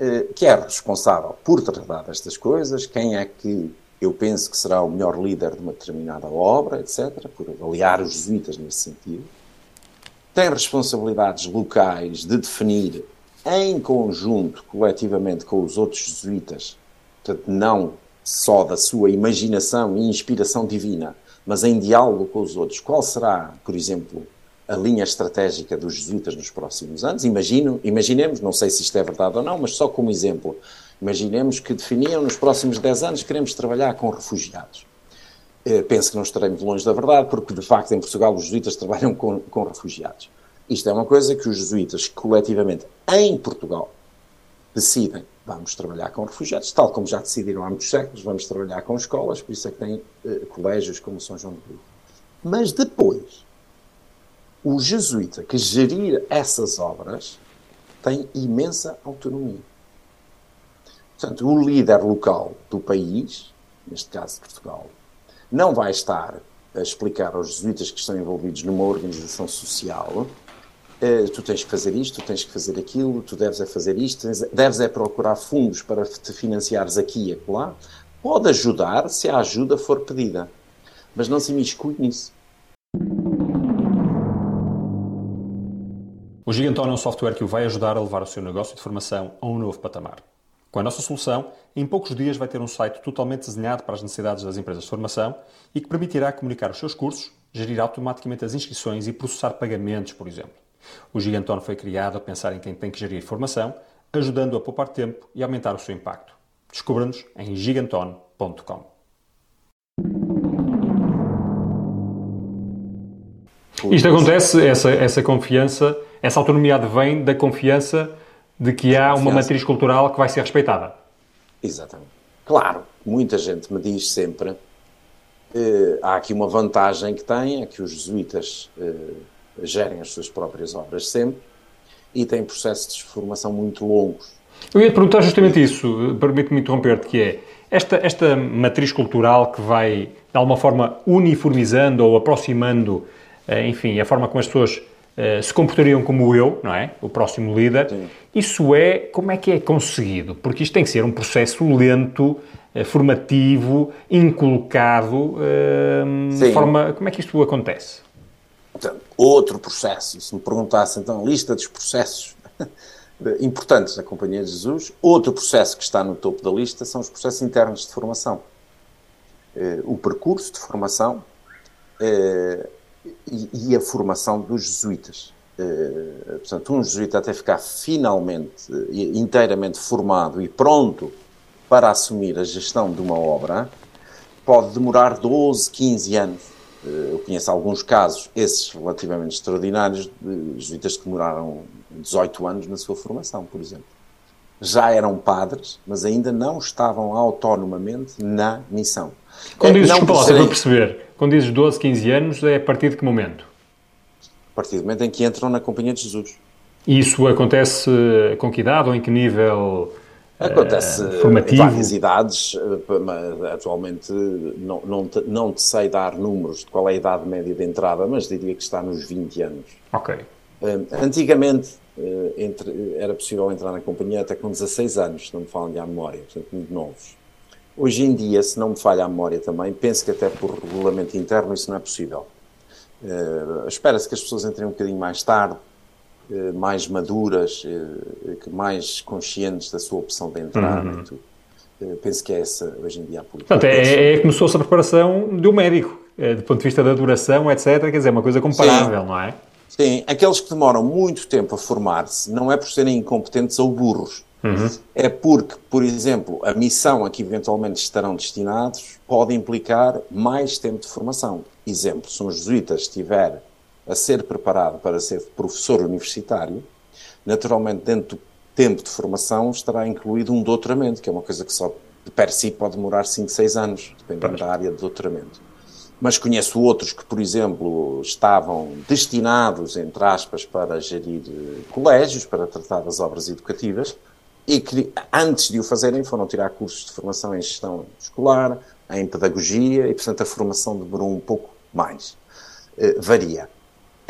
[SPEAKER 6] eh, que é responsável por tratar destas coisas, quem é que eu penso que será o melhor líder de uma determinada obra, etc., por avaliar os jesuítas nesse sentido. Tem responsabilidades locais de definir em conjunto, coletivamente, com os outros jesuítas, portanto, não só da sua imaginação e inspiração divina, mas em diálogo com os outros, qual será, por exemplo, a linha estratégica dos jesuítas nos próximos anos? Imagino, imaginemos, não sei se isto é verdade ou não, mas só como exemplo, imaginemos que definiam nos próximos 10 anos queremos trabalhar com refugiados. Eh, Penso que não estarei muito longe da verdade, porque de facto em Portugal os jesuítas trabalham com, com refugiados. Isto é uma coisa que os jesuítas coletivamente em Portugal decidem, vamos trabalhar com refugiados, tal como já decidiram há muitos séculos, vamos trabalhar com escolas, por isso é que tem eh, colégios como São João de Brito. Mas depois, o jesuíta que gerir essas obras tem imensa autonomia. Portanto, o líder local do país, neste caso Portugal, não vai estar a explicar aos jesuítas que estão envolvidos numa organização social eh, tu tens que fazer isto, tu tens que fazer aquilo, tu deves é fazer isto, tens- deves é procurar fundos para te financiares aqui e acolá. Pode ajudar se a ajuda for pedida, mas não se imiscui nisso.
[SPEAKER 5] O Gigantone é um software que o vai ajudar a levar o seu negócio de formação a um novo patamar. Com a nossa solução, em poucos dias vai ter um site totalmente desenhado para as necessidades das empresas de formação e que permitirá comunicar os seus cursos, gerir automaticamente as inscrições e processar pagamentos, por exemplo. O Gigantone foi criado a pensar em quem tem que gerir formação, ajudando a poupar tempo e aumentar o seu impacto. Descubra-nos em gigantone.com. Isto acontece, essa, essa confiança, essa autonomia vem da confiança de que há uma matriz cultural que vai ser respeitada.
[SPEAKER 6] Exatamente. Claro, muita gente me diz sempre eh, há aqui uma vantagem que tem, é que os jesuítas eh, gerem as suas próprias obras sempre e têm processos de formação muito longos.
[SPEAKER 5] Eu ia te perguntar justamente isso, permite-me interromper-te, que é esta, esta matriz cultural que vai, de alguma forma, uniformizando ou aproximando, eh, enfim, a forma como as pessoas eh, se comportariam como eu, não é? O próximo líder.
[SPEAKER 6] Sim.
[SPEAKER 5] Isso é, como é que é conseguido? Porque isto tem que ser um processo lento, eh, formativo, inculcado, de forma... Como é que isto acontece?
[SPEAKER 6] Portanto, outro processo, se me perguntasse então lista dos processos importantes da Companhia de Jesus, outro processo que está no topo da lista são os processos internos de formação. Eh, o percurso de formação eh, e, a formação dos jesuítas. Eh, portanto, um jesuíta até ficar finalmente, inteiramente formado e pronto para assumir a gestão de uma obra, pode demorar 12, 15 anos. Eh, Eu conheço alguns casos, esses relativamente extraordinários, de jesuítas que demoraram 18 anos na sua formação, por exemplo. Já eram padres, mas ainda não estavam autonomamente na missão.
[SPEAKER 5] Quando
[SPEAKER 6] Eh,
[SPEAKER 5] dizes,
[SPEAKER 6] não
[SPEAKER 5] desculpa para perceber, quando dizes 12, 15 anos, é a partir de que momento?
[SPEAKER 6] a partir do momento em que entram na Companhia de Jesus.
[SPEAKER 5] E isso acontece eh, com que idade ou em que nível
[SPEAKER 6] Acontece
[SPEAKER 5] eh,
[SPEAKER 6] em várias idades, eh, atualmente não, não, te, não te sei dar números de qual é a idade média de entrada, mas diria que está nos 20 anos.
[SPEAKER 5] Ok.
[SPEAKER 6] Eh, Antigamente entre- era possível entrar na companhia até com 16 anos, se não me falem a memória, portanto muito novos. Hoje em dia, se não me falha a memória também, penso que até por regulamento interno isso não é possível. Espera-se que as pessoas entrem um bocadinho mais tarde, mais maduras, eh, que mais conscientes da sua opção de entrar e tudo. Eh, Penso que é essa hoje em dia a política.
[SPEAKER 5] Portanto, é, é começou-se a preparação do médico, eh, do ponto de vista da duração, etc. Quer dizer, é uma coisa comparável, não é?
[SPEAKER 6] Sim, aqueles que demoram muito tempo a formar-se não é por serem incompetentes ou burros. É porque, por exemplo, a missão a que eventualmente estarão destinados pode implicar mais tempo de formação. Exemplo, se um jesuíta estiver a ser preparado para ser professor universitário, naturalmente dentro do tempo de formação estará incluído um doutoramento, que é uma coisa que só de per si pode demorar 5, 6 anos, dependendo da área de doutoramento mas conheço outros que, por exemplo, estavam destinados, entre aspas, para gerir eh, colégios, para tratar das obras educativas, e que antes de o fazerem foram tirar cursos de formação em gestão escolar, em pedagogia, e portanto a formação demorou um pouco mais. Eh, varia.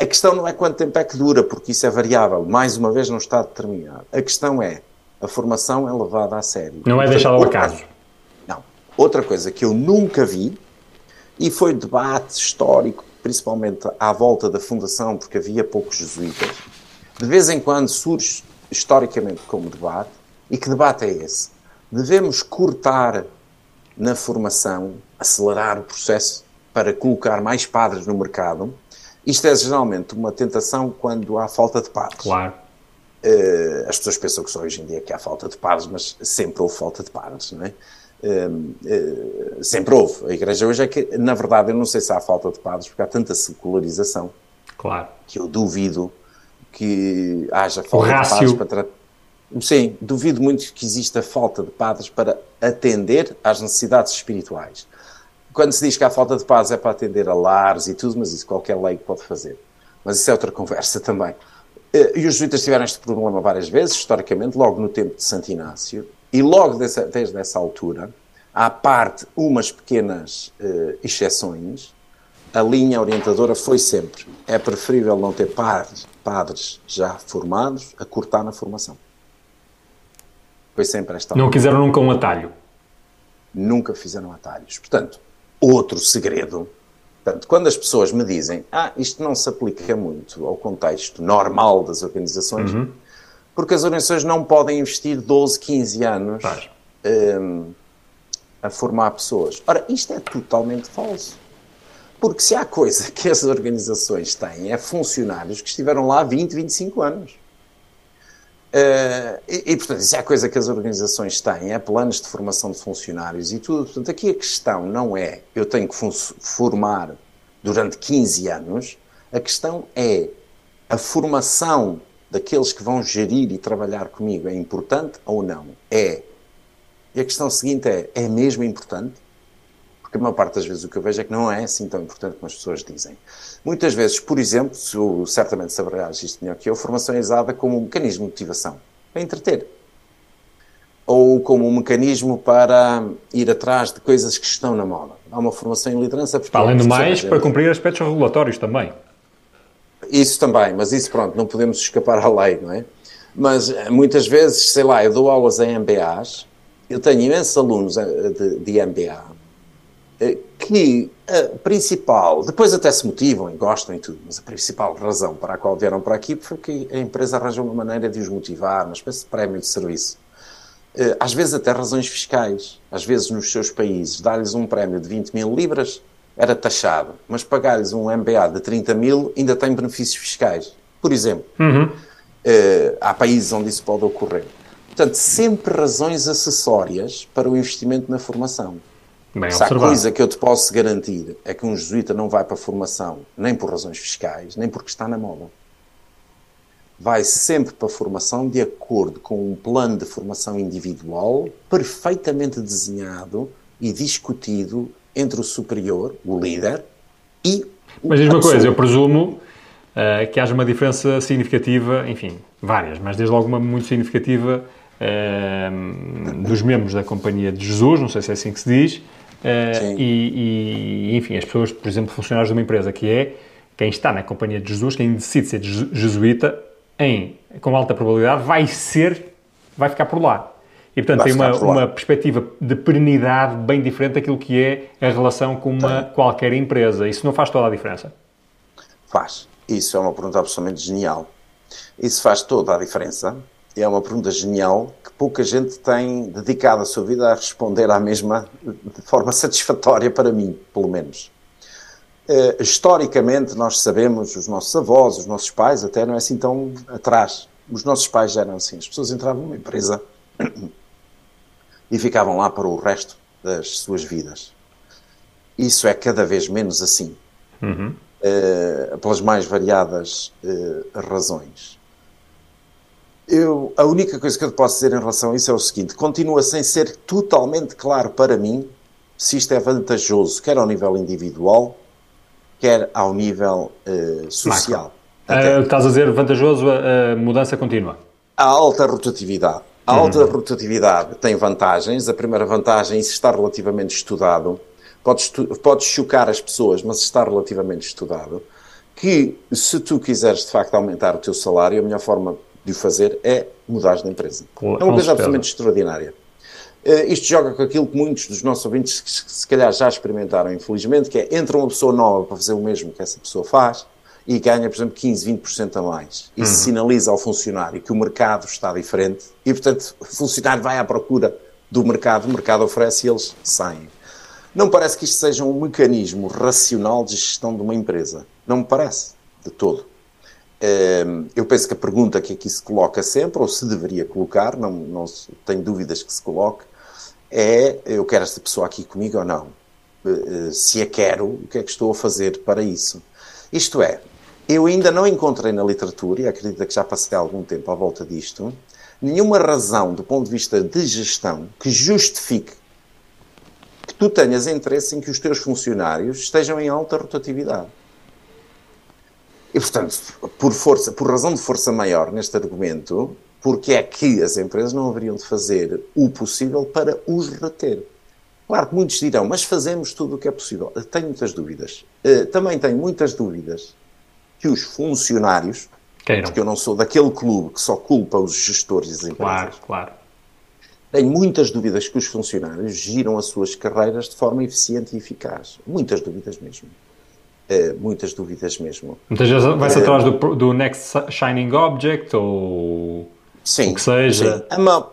[SPEAKER 6] A questão não é quanto tempo é que dura, porque isso é variável, mais uma vez não está determinado. A questão é, a formação é levada a sério.
[SPEAKER 5] Não é deixada ao acaso.
[SPEAKER 6] não. Outra coisa que eu nunca vi, e foi debate histórico, principalmente à volta da fundação, porque havia poucos jesuítas, de vez em quando surge historicamente como debate, e que debate é esse? Devemos cortar na formação, acelerar o processo para colocar mais padres no mercado. Isto é geralmente uma tentação quando há falta de padres.
[SPEAKER 5] Claro.
[SPEAKER 6] Eh, as pessoas pensam que só hoje em dia que há falta de padres, mas sempre houve falta de padres, não é? Eh, eh, sempre houve. A igreja hoje é que, na verdade, eu não sei se há falta de padres, porque há tanta secularização
[SPEAKER 5] Claro.
[SPEAKER 6] que eu duvido que haja falta de
[SPEAKER 5] rácio.
[SPEAKER 6] padres para tratar. Sim, duvido muito que exista falta de padres para atender às necessidades espirituais. Quando se diz que há falta de padres é para atender a lares e tudo, mas isso qualquer lei pode fazer. Mas isso é outra conversa também. Eh, E os jesuítas tiveram este problema várias vezes, historicamente, logo no tempo de Santo Inácio, e logo dessa- desde essa altura, à parte umas pequenas eh, exceções, a linha orientadora foi sempre: é preferível não ter padres, padres já formados a cortar na formação. Foi sempre esta
[SPEAKER 5] Não quiseram nunca um atalho.
[SPEAKER 6] nunca fizeram atalhos. Portanto, outro segredo. Portanto, quando as pessoas me dizem, ah, isto não se aplica muito ao contexto normal das organizações, porque as organizações não podem investir 12, 15 anos hum, a formar pessoas. Ora, isto é totalmente falso. Porque se há coisa que as organizações têm, é funcionários que estiveram lá 20, 25 anos. Eh, e, e, portanto, isso é a coisa que as organizações têm, é planos de formação de funcionários e tudo. Portanto, aqui a questão não é eu tenho que formar durante 15 anos, A questão é a formação daqueles que vão gerir e trabalhar comigo é importante ou não? É. E a questão seguinte é: é mesmo importante? Porque a maior parte das vezes o que eu vejo é que não é assim tão importante como as pessoas dizem. Muitas vezes, por exemplo, tu certamente saberás isto melhor que eu, a formação é usada como um mecanismo de motivação, para entreter. Ou como um mecanismo para ir atrás de coisas que estão na moda. Há uma formação em liderança.
[SPEAKER 5] Para além do mais, para cumprir aspectos regulatórios também.
[SPEAKER 6] Isso também, mas isso pronto, não podemos escapar à lei, não é? Mas eh, muitas vezes, sei lá, eu dou aulas em MBAs, eu tenho imensos alunos eh, de, de MBA que a principal, depois até se motivam e gostam e tudo, mas a principal razão para a qual vieram para aqui foi que a empresa arranjou uma maneira de os motivar, uma espécie de prémio de serviço. Às vezes até razões fiscais, às vezes nos seus países, dar-lhes um prémio de 20 mil libras era taxado, mas pagar-lhes um MBA de 30 mil ainda tem benefícios fiscais. Por exemplo, uhum. uh, há países onde isso pode ocorrer. Portanto, sempre razões acessórias para o investimento na formação. Bem Se há coisa que eu te posso garantir é que um jesuíta não vai para a formação nem por razões fiscais, nem porque está na moda. Vai sempre para a formação de acordo com um plano de formação individual perfeitamente desenhado e discutido entre o superior, o líder, e
[SPEAKER 5] o Mas diz uma coisa, eu presumo uh, que haja uma diferença significativa, enfim, várias, mas desde logo uma muito significativa uh, dos membros da Companhia de Jesus, não sei se é assim que se diz, uh, e, e, enfim, as pessoas, por exemplo, funcionários de uma empresa que é quem está na Companhia de Jesus, quem decide ser jesuíta, em, com alta probabilidade vai ser, vai ficar por lá. E, portanto, tem uma, uma perspectiva de perenidade bem diferente daquilo que é a relação com uma, qualquer empresa. Isso não faz toda a diferença?
[SPEAKER 6] Faz. Isso é uma pergunta absolutamente genial. Isso faz toda a diferença. É uma pergunta genial que pouca gente tem dedicado a sua vida a responder à mesma de forma satisfatória para mim, pelo menos. Uh, historicamente, nós sabemos, os nossos avós, os nossos pais, até não é assim tão atrás. Os nossos pais já eram assim. As pessoas entravam numa empresa e ficavam lá para o resto das suas vidas. Isso é cada vez menos assim, uhum. uh, pelas mais variadas uh, razões. Eu, a única coisa que eu posso dizer em relação a isso é o seguinte: continua sem ser totalmente claro para mim se isto é vantajoso, quer ao nível individual, quer ao nível uh, social.
[SPEAKER 5] Uh, estás a dizer vantajoso a, a mudança contínua?
[SPEAKER 6] A alta rotatividade. A alta uhum. rotatividade tem vantagens. A primeira vantagem, isso está relativamente estudado, pode, pode chocar as pessoas, mas está relativamente estudado, que se tu quiseres de facto aumentar o teu salário, a melhor forma de o fazer é mudar de empresa. Com, é uma coisa absolutamente extraordinária. Uh, isto joga com aquilo que muitos dos nossos ouvintes se, se calhar já experimentaram, infelizmente, que é entra uma pessoa nova para fazer o mesmo que essa pessoa faz, e ganha, por exemplo, 15, 20% a mais. Isso uhum. sinaliza ao funcionário que o mercado está diferente e, portanto, o funcionário vai à procura do mercado, o mercado oferece e eles saem. Não parece que isto seja um mecanismo racional de gestão de uma empresa. Não me parece, de todo. Ehm, eu penso que a pergunta que aqui se coloca sempre, ou se deveria colocar, não, não tenho dúvidas que se coloque, é: eu quero esta pessoa aqui comigo ou não? Eh, eh, se a quero, o que é que estou a fazer para isso? Isto é, eu ainda não encontrei na literatura, e acredito que já passei algum tempo à volta disto, nenhuma razão do ponto de vista de gestão que justifique que tu tenhas interesse em que os teus funcionários estejam em alta rotatividade. E, portanto, por, força, por razão de força maior neste argumento, porque é que as empresas não haveriam de fazer o possível para os reter? Claro que muitos dirão, mas fazemos tudo o que é possível. Tenho muitas dúvidas. Eh, também tenho muitas dúvidas que os funcionários, Queiram. porque eu não sou daquele clube que só culpa os gestores das empresas.
[SPEAKER 5] Claro, claro.
[SPEAKER 6] Tenho muitas dúvidas que os funcionários giram as suas carreiras de forma eficiente e eficaz. Muitas dúvidas mesmo. Uh, muitas dúvidas mesmo.
[SPEAKER 5] Muitas vezes vai-se uh, atrás do, do Next Shining Object ou
[SPEAKER 6] sim,
[SPEAKER 5] o que seja.
[SPEAKER 6] Sim.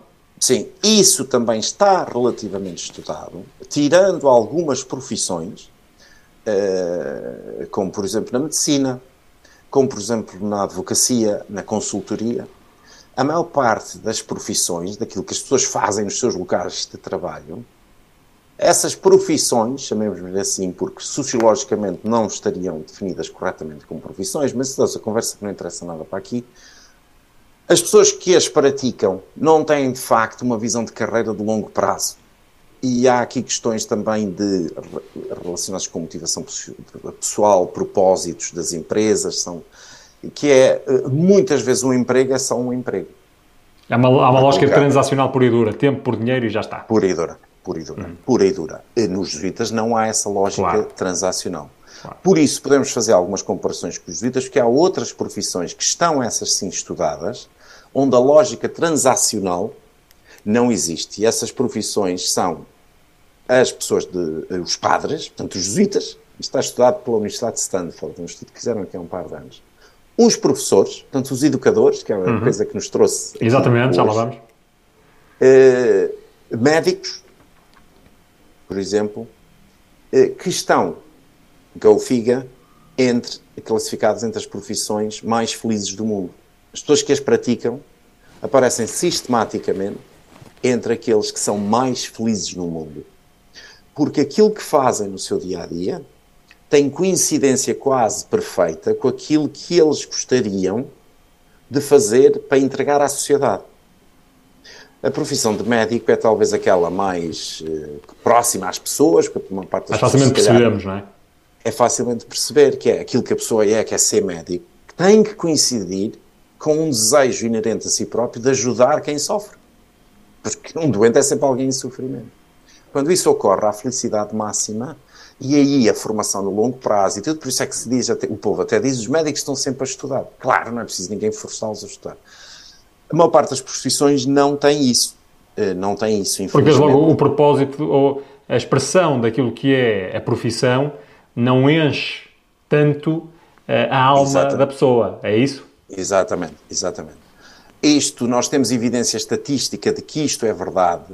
[SPEAKER 6] sim, isso também está relativamente estudado, tirando algumas profissões, uh, como por exemplo na medicina, como por exemplo na advocacia, na consultoria, a maior parte das profissões, daquilo que as pessoas fazem nos seus locais de trabalho, Essas profissões, chamemos-lhe assim, porque sociologicamente não estariam definidas corretamente como profissões, mas é a conversa que não interessa nada para aqui. As pessoas que as praticam não têm, de facto, uma visão de carreira de longo prazo. E há aqui questões também de relacionadas com motivação pessoal, propósitos das empresas, são, que é, muitas vezes, um emprego é só um emprego.
[SPEAKER 5] Há uma, há uma lógica transacional pura e dura, tempo por dinheiro e já está.
[SPEAKER 6] Pura e dura pura e dura. Hum. Pura e dura. Nos jesuítas não há essa lógica claro. transacional. Claro. Por isso, podemos fazer algumas comparações com os jesuítas, porque há outras profissões que estão, essas sim, estudadas, onde a lógica transacional não existe. E essas profissões são as pessoas de. Eh, os padres, portanto, os jesuítas, isto está estudado pela Universidade de Stanford, um estudo que fizeram aqui há um par de anos. Os professores, portanto, os educadores, que é uma uhum. coisa que nos trouxe.
[SPEAKER 5] Exatamente, já lá vamos.
[SPEAKER 6] Uh, médicos, por exemplo, que estão, Figa, entre, classificadas entre as profissões mais felizes do mundo. As pessoas que as praticam aparecem sistematicamente entre aqueles que são mais felizes no mundo. Porque aquilo que fazem no seu dia a dia tem coincidência quase perfeita com aquilo que eles gostariam de fazer para entregar à sociedade. A profissão de médico é talvez aquela mais uh, próxima às pessoas, porque uma parte das
[SPEAKER 5] Mais facilmente percebemos, não é?
[SPEAKER 6] É facilmente perceber que é aquilo que a pessoa é, que é ser médico, tem que coincidir com um desejo inerente a si próprio de ajudar quem sofre. Porque um doente é sempre alguém em sofrimento. Quando isso ocorre, há felicidade máxima e aí a formação no longo prazo e tudo, por isso é que se diz, até, o povo até diz, os médicos estão sempre a estudar. Claro, não é preciso ninguém forçá-los a estudar. A maior parte das profissões não tem isso. Eh, não tem isso.
[SPEAKER 5] Porque logo o propósito ou a expressão daquilo que é a profissão não enche tanto eh, a alma exatamente. da pessoa, é isso?
[SPEAKER 6] Exatamente, exatamente. Isto, nós temos evidência estatística de que isto é verdade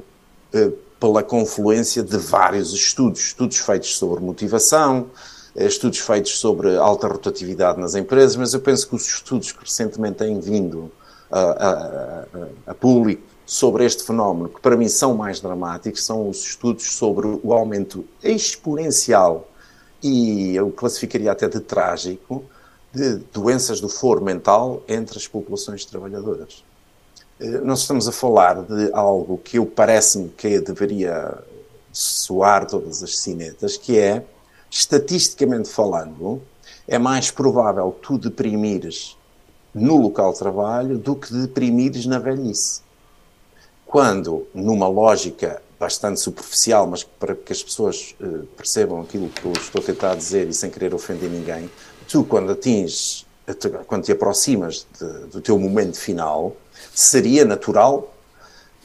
[SPEAKER 6] eh, pela confluência de vários estudos, estudos feitos sobre motivação, estudos feitos sobre alta rotatividade nas empresas, mas eu penso que os estudos que recentemente têm vindo a, a, a, público sobre este fenómeno, que para mim são mais dramáticos, são os estudos sobre o aumento exponencial e eu classificaria até de trágico de doenças do foro mental entre as populações trabalhadoras. Eh, nós estamos a falar de algo que eu parece-me que deveria soar todas as cinetas, que é, estatisticamente falando, é mais provável tu deprimires no local de trabalho do que deprimires na velhice. Quando, numa lógica bastante superficial, mas para que as pessoas uh, percebam aquilo que eu estou a tentar dizer e sem querer ofender ninguém, tu, quando atinges, quando te aproximas de, do teu momento final, seria natural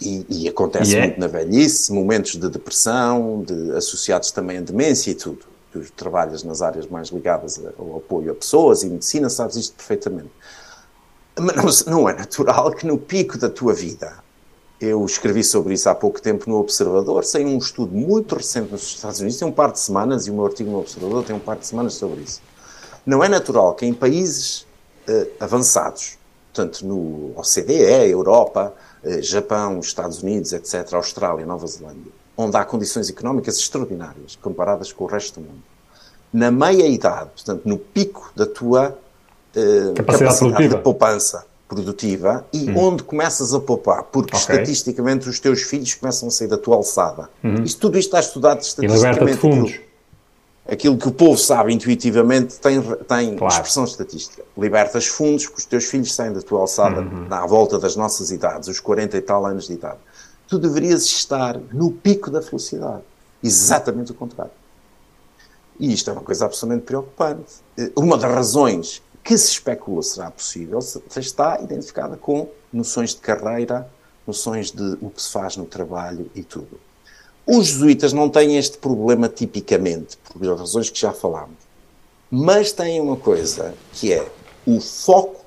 [SPEAKER 6] e, e acontece yeah. muito na velhice, momentos de depressão, de, associados também a demência e tudo. Tu trabalhas nas áreas mais ligadas ao apoio a pessoas e medicina, sabes isto perfeitamente. Mas não, não é natural que no pico da tua vida, eu escrevi sobre isso há pouco tempo no Observador, sem um estudo muito recente nos Estados Unidos, tem um par de semanas, e o meu artigo no Observador tem um par de semanas sobre isso. Não é natural que em países uh, avançados, portanto no OCDE, Europa, uh, Japão, Estados Unidos, etc., Austrália, Nova Zelândia, onde há condições económicas extraordinárias comparadas com o resto do mundo, na meia-idade, portanto no pico da tua
[SPEAKER 5] eh, capacidade, capacidade
[SPEAKER 6] de poupança produtiva e hum. onde começas a poupar, porque okay. estatisticamente os teus filhos começam a sair da tua alçada. Hum. Isto, tudo isto está estudado estatisticamente.
[SPEAKER 5] E de fundos.
[SPEAKER 6] Aquilo, aquilo, que o povo sabe intuitivamente tem, tem claro. expressão estatística. Libertas fundos porque os teus filhos saem da tua alçada uhum. à volta das nossas idades, os 40 e tal anos de idade. Tu deverias estar no pico da felicidade. Exatamente o contrário. E isto é uma coisa absolutamente preocupante. Eh, uma das razões que se especula será possível está identificada com noções de carreira, noções de o que se faz no trabalho e tudo. Os jesuítas não têm este problema tipicamente, por razões que já falámos, mas têm uma coisa que é o foco,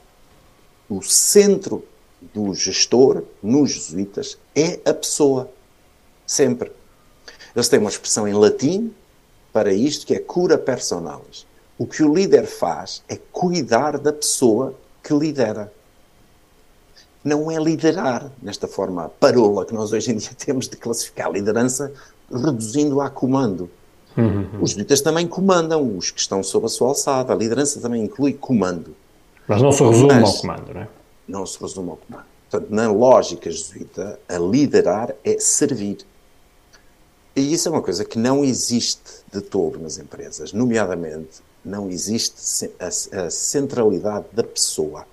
[SPEAKER 6] o centro do gestor nos jesuítas é a pessoa. Sempre. Eles têm uma expressão em latim para isto que é cura personalis. O que o líder faz é cuidar da pessoa que lidera. Não é liderar nesta forma parola que nós hoje em dia temos de classificar a liderança reduzindo a comando.
[SPEAKER 5] Uhum.
[SPEAKER 6] Os jesuítas também comandam, os que estão sob a sua alçada. A liderança também inclui comando.
[SPEAKER 5] Mas não se resume
[SPEAKER 6] Mas-
[SPEAKER 5] ao comando, não é?
[SPEAKER 6] Não se resume ao comando. Portanto, na lógica jesuíta, a liderar é servir. E isso é uma coisa que não existe de todo nas empresas. Nomeadamente, não existe a, centralidade da pessoa,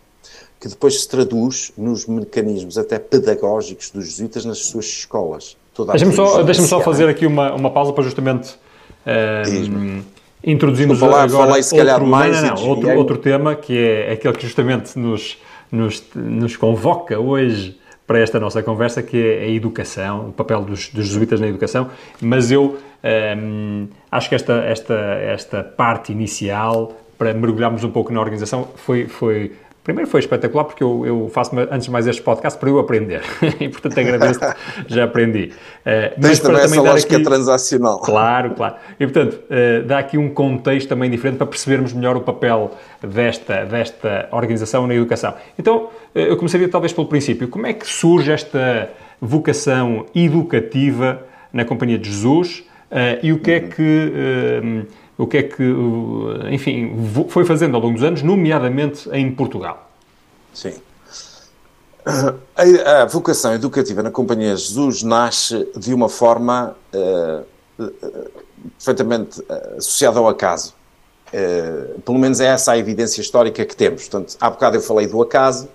[SPEAKER 6] que depois se traduz nos mecanismos até pedagógicos dos jesuítas nas suas escolas.
[SPEAKER 5] Deixa-me só, deixa só fazer aqui uma, uma pausa para justamente eh,
[SPEAKER 6] Diz-me.
[SPEAKER 5] introduzirmos
[SPEAKER 6] lá,
[SPEAKER 5] agora
[SPEAKER 6] falei se calhar
[SPEAKER 5] outro,
[SPEAKER 6] mais
[SPEAKER 5] não, não, não, outro, outro tema que é aquele que justamente nos, nos, nos convoca hoje para esta nossa conversa, que é a educação, o papel dos, dos jesuítas na educação, mas eu ehm, acho que esta, esta, esta parte inicial, para mergulharmos um pouco na organização, foi, foi primeiro foi espetacular porque eu, eu faço antes de mais este podcast para eu aprender e portanto agradeço já aprendi. Eh,
[SPEAKER 6] Tens também essa
[SPEAKER 5] dar
[SPEAKER 6] lógica
[SPEAKER 5] aqui-
[SPEAKER 6] transacional.
[SPEAKER 5] Claro, claro. E, portanto, eh, dá aqui um contexto também diferente para percebermos melhor o papel desta, desta organização na educação. Então, eh, eu começaria talvez pelo princípio. Como é que surge esta vocação educativa na Companhia de Jesus eh, e o que é que... eh, o que é que, enfim, foi fazendo ao longo dos anos, nomeadamente em Portugal.
[SPEAKER 6] Sim. A, vocação educativa na Companhia de Jesus nasce de uma forma eh, perfeitamente associada ao acaso. Eh, pelo menos é essa a evidência histórica que temos. Portanto, há bocado eu falei do acaso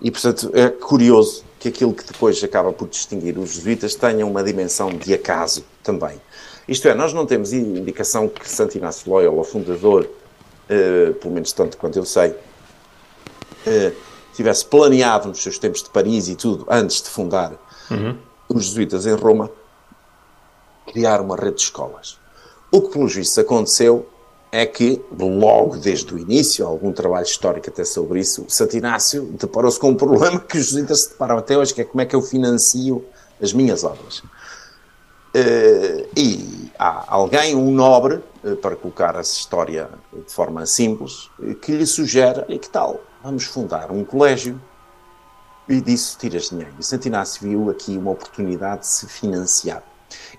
[SPEAKER 6] e, portanto, é curioso que aquilo que depois acaba por distinguir os jesuítas tenha uma dimensão de acaso também. Isto é, nós não temos indicação que Santo Inácio Loyola, o fundador, eh, pelo menos tanto quanto eu sei, eh, tivesse planeado nos seus tempos de Paris e tudo, antes de fundar os jesuítas em Roma, criar uma rede de escolas. O que, pelos vistos, aconteceu é que, logo desde o início, algum trabalho histórico até sobre isso, Santo Inácio deparou-se com um problema que os jesuítas se deparam até hoje, que é como é que eu financio as minhas obras. Eh, e há alguém, um nobre, eh, para colocar essa história de forma simples, eh, que lhe sugere, e que tal, vamos fundar um colégio e disso tiras dinheiro. E Santo Inácio viu aqui uma oportunidade de se financiar.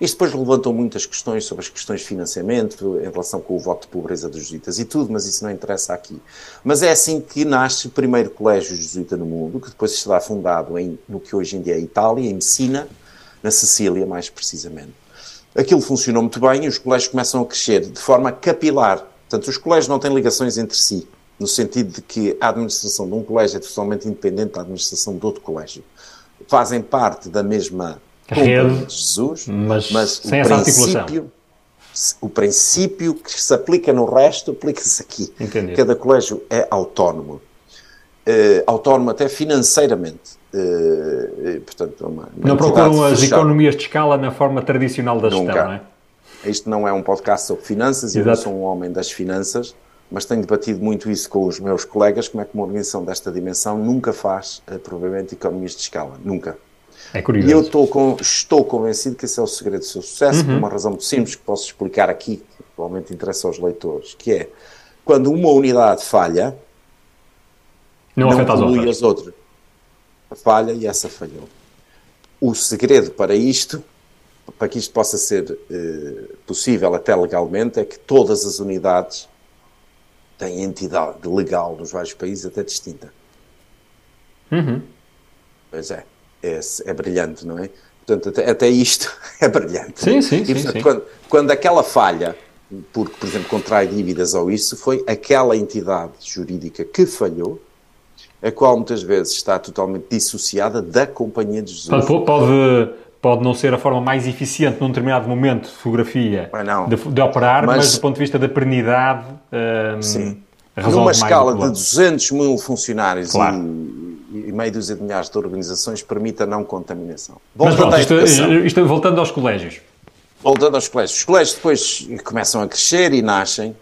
[SPEAKER 6] Isto depois levantou muitas questões sobre as questões de financiamento, em relação com o voto de pobreza dos jesuítas e tudo, mas isso não interessa aqui. Mas é assim que nasce o primeiro colégio jesuíta no mundo, que depois será fundado em, no que hoje em dia é Itália, em Messina, na Sicília, mais precisamente. Aquilo funcionou muito bem e os colégios começam a crescer de forma capilar. Portanto, os colégios não têm ligações entre si, no sentido de que a administração de um colégio é totalmente independente da administração de outro colégio. Fazem parte da mesma
[SPEAKER 5] Rede,
[SPEAKER 6] Jesus,
[SPEAKER 5] mas sem essa articulação.
[SPEAKER 6] o princípio que se aplica no resto aplica-se aqui.
[SPEAKER 5] Entendido.
[SPEAKER 6] Cada colégio é autónomo. Eh, autónomo até financeiramente. Eh, portanto, é uma, uma
[SPEAKER 5] Não procuram as
[SPEAKER 6] fechada.
[SPEAKER 5] economias de escala na forma tradicional da gestão,
[SPEAKER 6] Nunca.
[SPEAKER 5] não é?
[SPEAKER 6] Isto não é um podcast sobre finanças, eu
[SPEAKER 5] Exato.
[SPEAKER 6] sou um homem das finanças, mas tenho debatido muito isso com os meus colegas, como é que uma organização desta dimensão nunca faz, eh, provavelmente, economias de escala. Nunca.
[SPEAKER 5] É
[SPEAKER 6] E eu
[SPEAKER 5] curioso.
[SPEAKER 6] estou, com, estou convencido que esse é o segredo do seu sucesso,
[SPEAKER 5] Uhum.
[SPEAKER 6] por uma razão muito simples que posso explicar aqui, que provavelmente interessa aos leitores, que é, quando uma unidade falha,
[SPEAKER 5] Não, afeta as outras.
[SPEAKER 6] as outras. Falha e essa falhou. O segredo para isto, para que isto possa ser eh, possível até legalmente, é que todas as unidades têm entidade legal nos vários países até distinta.
[SPEAKER 5] Uhum.
[SPEAKER 6] Pois é, é, é brilhante, não é? Portanto, até, até isto é brilhante.
[SPEAKER 5] Sim, sim,
[SPEAKER 6] E,
[SPEAKER 5] sim,
[SPEAKER 6] portanto,
[SPEAKER 5] sim.
[SPEAKER 6] Quando, quando aquela falha, porque, por exemplo, contrai dívidas ou isso, foi aquela entidade jurídica que falhou, a qual muitas vezes está totalmente dissociada da Companhia de Jesus.
[SPEAKER 5] Portanto, pode, pode não ser a forma mais eficiente num determinado momento de fotografia de, de operar, mas,
[SPEAKER 6] Mas-
[SPEAKER 5] do ponto de vista da perenidade, hum,
[SPEAKER 6] Sim. Numa escala de
[SPEAKER 5] problema.
[SPEAKER 6] 200 mil funcionários
[SPEAKER 5] Claro.
[SPEAKER 6] e, e meio dúzia de milhares de organizações, permite a não contaminação.
[SPEAKER 5] Mas
[SPEAKER 6] Voltando
[SPEAKER 5] pronto, isto,
[SPEAKER 6] educação.
[SPEAKER 5] isto- voltando aos colégios.
[SPEAKER 6] Voltando aos colégios. Os colégios depois começam a crescer e nascem.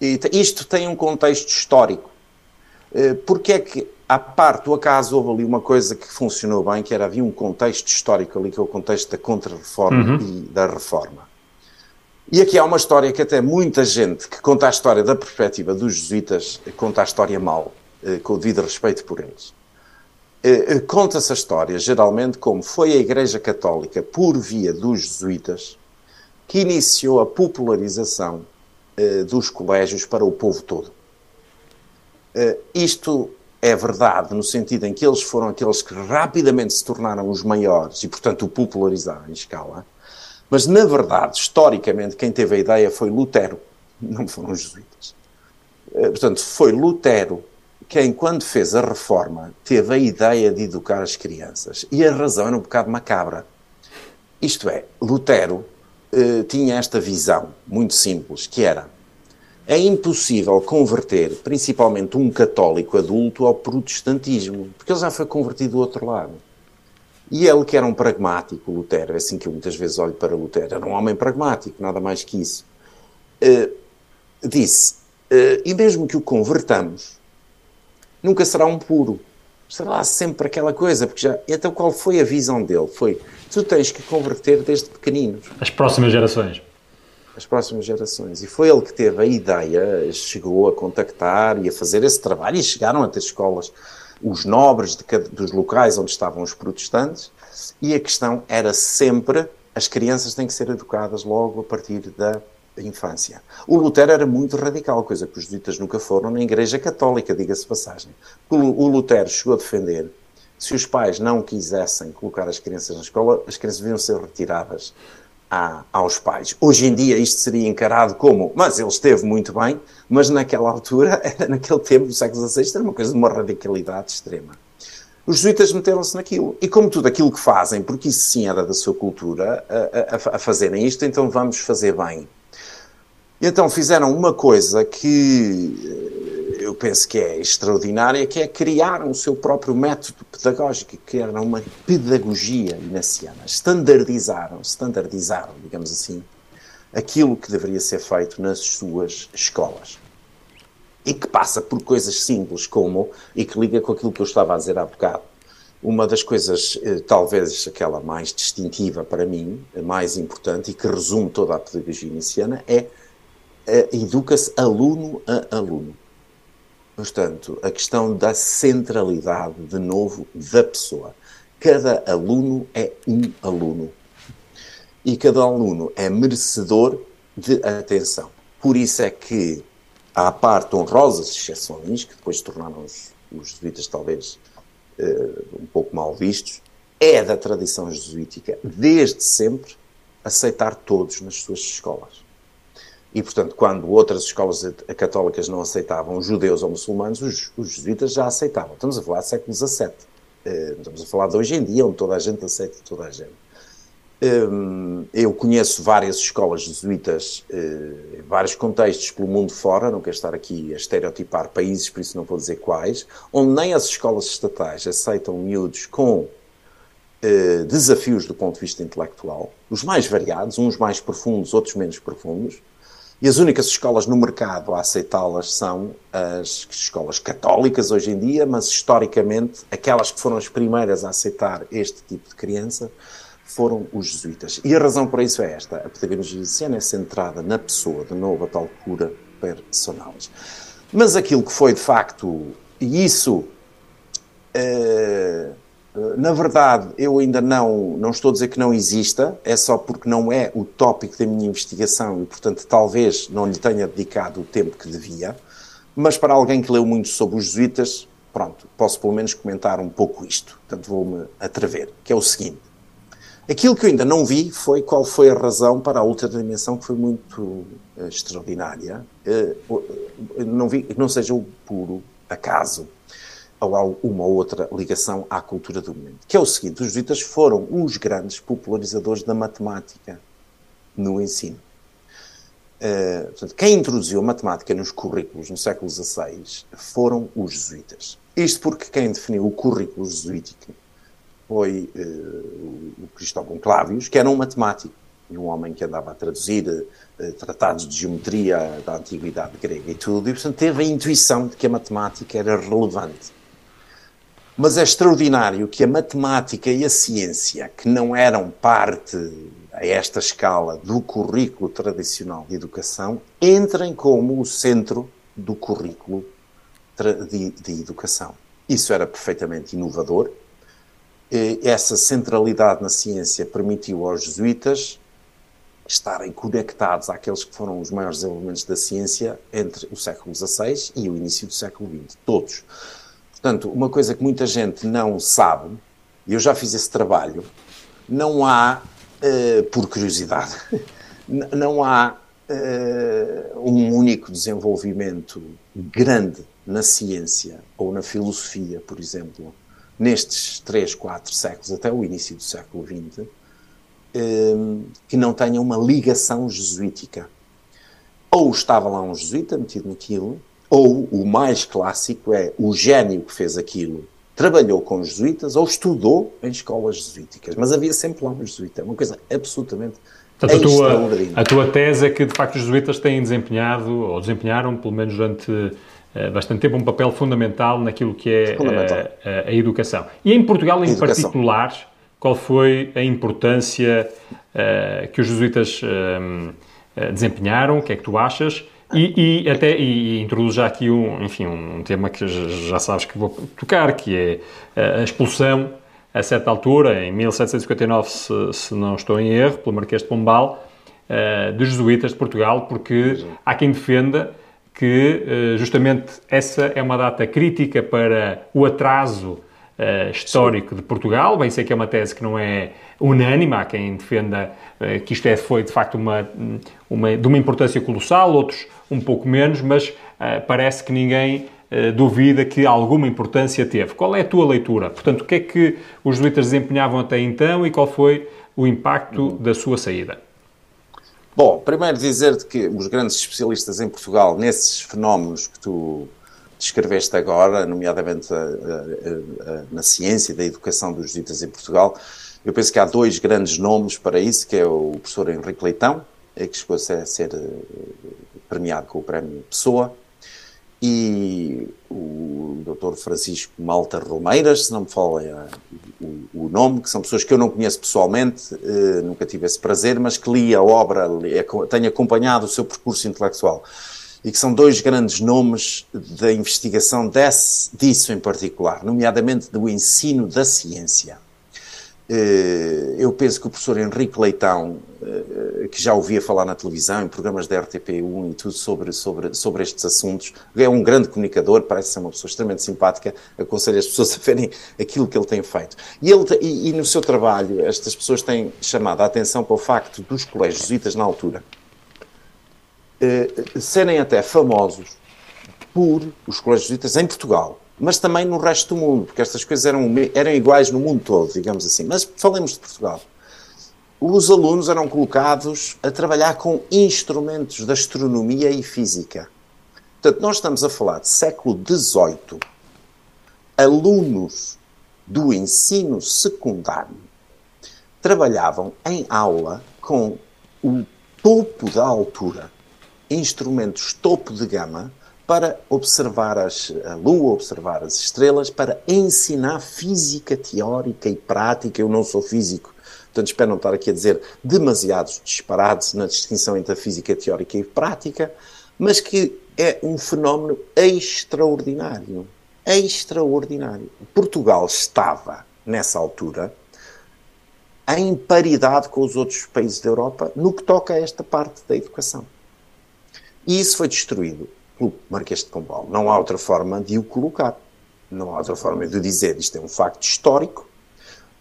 [SPEAKER 6] E isto tem um contexto histórico. Eh, Porque é que, à parte do acaso, houve ali uma coisa que funcionou bem, que era, havia um contexto histórico ali, que é o contexto da contra-reforma e da reforma. E aqui há uma história que até muita gente que conta a história da perspectiva dos jesuítas, conta a história mal, eh, com o devido respeito por eles. Eh, conta-se a história, geralmente, como foi a Igreja Católica, por via dos jesuítas, que iniciou a popularização eh, dos colégios para o povo todo. Eh, isto é verdade no sentido em que eles foram aqueles que rapidamente se tornaram os maiores e, portanto, o popularizaram em escala. Mas, na verdade, historicamente, quem teve a ideia foi Lutero, não foram os jesuítas. Portanto, foi Lutero quem, quando fez a reforma, teve a ideia de educar as crianças. E a razão era um bocado macabra. Isto é, Lutero eh, tinha esta visão muito simples, que era é impossível converter, principalmente um católico adulto, ao protestantismo, porque ele já foi convertido do outro lado. E ele, que era um pragmático, Lutero, é assim que eu muitas vezes olho para Lutero, era um homem pragmático, nada mais que isso, uh, disse: uh, e mesmo que o convertamos, nunca será um puro. Será sempre aquela coisa, porque já. Então qual foi a visão dele? Foi: tu tens que converter desde pequeninos.
[SPEAKER 5] As próximas gerações.
[SPEAKER 6] As próximas gerações. E foi ele que teve a ideia, chegou a contactar e a fazer esse trabalho, e chegaram a ter escolas, os nobres de, dos locais onde estavam os protestantes, e a questão era sempre: as crianças têm que ser educadas logo a partir da infância. O Lutero era muito radical, coisa que os jesuítas nunca foram na Igreja Católica, diga-se passagem. O Lutero chegou a defender se os pais não quisessem colocar as crianças na escola, as crianças deviam ser retiradas a, aos pais. Hoje em dia isto seria encarado como, mas ele esteve muito bem, mas naquela altura, naquele tempo do século XVI, era uma coisa de uma radicalidade extrema. Os jesuítas meteram-se naquilo. E como tudo aquilo que fazem, porque isso sim era da sua cultura, a, a, a fazerem isto, então vamos fazer bem. E então fizeram uma coisa que eh, eu penso que é extraordinária, que é criar o seu próprio método pedagógico, que era uma pedagogia inaciana. Standardizaram, standardizaram, digamos assim, aquilo que deveria ser feito nas suas escolas. E que passa por coisas simples como, e que liga com aquilo que eu estava a dizer há bocado, uma das coisas, eh, talvez aquela mais distintiva para mim, mais importante e que resume toda a pedagogia iniciana, é educa-se aluno a aluno. Portanto, a questão da centralidade, de novo, da pessoa. Cada aluno é um aluno. E cada aluno é merecedor de atenção. Por isso é que, à parte honrosas exceções, que depois tornaram os, os jesuítas talvez uh, um pouco mal vistos, é da tradição jesuítica, desde sempre, aceitar todos nas suas escolas. E, portanto, quando outras escolas católicas não aceitavam judeus ou muçulmanos, os, os jesuítas já aceitavam. Estamos a falar do século XVII. Uh, estamos a falar de hoje em dia, onde toda a gente aceita toda a gente. Um, eu conheço várias escolas jesuítas uh, em vários contextos pelo mundo fora, não quero estar aqui a estereotipar países, por isso não vou dizer quais, onde nem as escolas estatais aceitam miúdos com desafios do ponto de vista intelectual, os mais variados, uns mais profundos, outros menos profundos, e as únicas escolas no mercado a aceitá-las são as escolas católicas hoje em dia, mas historicamente aquelas que foram as primeiras a aceitar este tipo de criança foram os jesuítas. E a razão para isso é esta: a pedagogia é centrada na pessoa, de novo, a tal cura personalis. Mas aquilo que foi de facto, e isso. Uh, na verdade, eu ainda não, não estou a dizer que não exista, é só porque não é o tópico da minha investigação e, portanto, talvez não lhe tenha dedicado o tempo que devia. Mas para alguém que leu muito sobre os jesuítas, pronto, posso pelo menos comentar um pouco isto. Portanto, vou-me atrever, que é o seguinte. Aquilo que eu ainda não vi foi qual foi a razão para a outra dimensão que foi muito uh, extraordinária. Uh, não vi não seja o puro acaso ou uma ou outra ligação à cultura do momento. Que é o seguinte: os jesuítas foram os grandes popularizadores da matemática no ensino. Uh, portanto, quem introduziu a matemática nos currículos no século XVI foram os jesuítas. Isto porque quem definiu o currículo jesuítico foi uh, o Cristóvão Clávios, que era um matemático e um homem que andava a traduzir uh, tratados de geometria da antiguidade grega e tudo, e portanto teve a intuição de que a matemática era relevante mas é extraordinário que a matemática e a ciência, que não eram parte a esta escala do currículo tradicional de educação, entrem como o centro do currículo de, de educação. Isso era perfeitamente inovador. Essa centralidade na ciência permitiu aos jesuítas estarem conectados àqueles que foram os maiores desenvolvimentos da ciência entre o século XVI e o início do século XX, todos. Portanto, uma coisa que muita gente não sabe, e eu já fiz esse trabalho, não há, uh, por curiosidade, não há uh, um único desenvolvimento grande na ciência ou na filosofia, por exemplo, nestes três, quatro séculos, até o início do século XX, Ehm, que não tenha uma ligação jesuítica. Ou estava lá um jesuíta metido naquilo, ou o mais clássico é o gênio que fez aquilo trabalhou com os jesuítas ou estudou em escolas jesuíticas. Mas havia sempre lá um jesuíta. É uma coisa absolutamente Portanto, a tua,
[SPEAKER 5] a tua tese é que, de facto, os jesuítas têm desempenhado, ou desempenharam, pelo menos durante uh, bastante tempo, um papel fundamental naquilo que é uh, a, a, educação. E em Portugal, em particular, qual foi a importância uh, que os jesuítas desempenharam, o que é que tu achas? E, e até e, já aqui um, enfim, um tema que já sabes que vou tocar, que é a expulsão, a certa altura, em 1759, se, se não estou em erro, pelo Marquês de Pombal, uh, dos jesuítas de Portugal, porque há quem defenda que justamente essa é uma data crítica para o atraso uh, histórico Sim. de Portugal. Bem sei que é uma tese que não é unânime, há quem defenda uh, que isto é, foi de facto uma, uma, de uma importância colossal, outros um pouco menos, mas uh, parece que ninguém duvida que alguma importância teve. Qual é a tua leitura? Portanto, o que é que os jesuítas desempenhavam até então e qual foi o impacto uhum. da sua saída?
[SPEAKER 6] Bom, primeiro dizer-te que os grandes especialistas em Portugal nesses fenómenos que tu descreveste agora, nomeadamente a, a, a, na ciência e da educação dos jesuítas em Portugal, eu penso que há dois grandes nomes para isso, que é o professor Henrique Leitão, que chegou a ser eh, premiado com o prémio Pessoa, e o Dr. Francisco Malta Romeiras, se não me eh, o, o, nome, que são pessoas que eu não conheço pessoalmente, eh, nunca tive esse prazer, mas que li a obra, li, tenho acompanhado o seu percurso intelectual e que são dois grandes nomes da investigação desse, disso em particular, nomeadamente do ensino da ciência. Eh, eu penso que o professor Henrique Leitão, eh, que já ouvia falar na televisão, em programas da RTP1 e tudo sobre, sobre, sobre estes assuntos, é um grande comunicador, parece ser uma pessoa extremamente simpática, aconselho as pessoas a verem aquilo que ele tem feito. E, ele, e, e no seu trabalho, estas pessoas têm chamado a atenção para o facto dos colégios jesuítas na altura eh, serem até famosos por os colégios jesuítas em Portugal, mas também no resto do mundo, porque estas coisas eram, eram iguais no mundo todo, digamos assim. Mas falemos de Portugal. Os alunos eram colocados a trabalhar com instrumentos de astronomia e física. Portanto, nós estamos a falar de século XVIII. Alunos do ensino secundário trabalhavam em aula com o topo da altura instrumentos topo de gama para observar as, a Lua, observar as estrelas, para ensinar física teórica e prática. Eu não sou físico, portanto espero não estar aqui a dizer demasiados disparados na distinção entre a física teórica e prática, mas que é um fenómeno extraordinário. Extraordinário. Portugal estava, nessa altura, em paridade com os outros países da Europa no que toca a esta parte da educação. E isso foi destruído pelo Marquês de Pombal. Não há outra forma de o colocar. Não há outra forma de dizer isto é um facto histórico.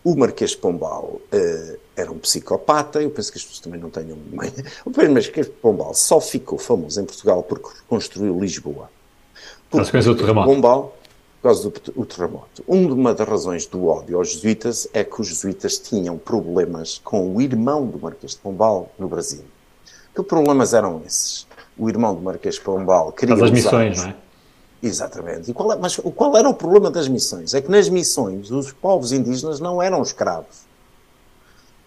[SPEAKER 6] O Marquês de Pombal uh, era um psicopata, eu penso que as pessoas também não tenham. o Marquês de Pombal só ficou famoso em Portugal porque reconstruiu Lisboa.
[SPEAKER 5] Por causa do terremoto.
[SPEAKER 6] Pombal, por causa do terremoto. Uma das razões do ódio aos jesuítas é que os jesuítas tinham problemas com o irmão do Marquês de Pombal no Brasil. Que problemas eram esses? O irmão do Marquês Pombal queria
[SPEAKER 5] As missões, não é?
[SPEAKER 6] Exatamente. E qual é, mas qual era o problema das missões? É que nas missões os povos indígenas não eram escravos.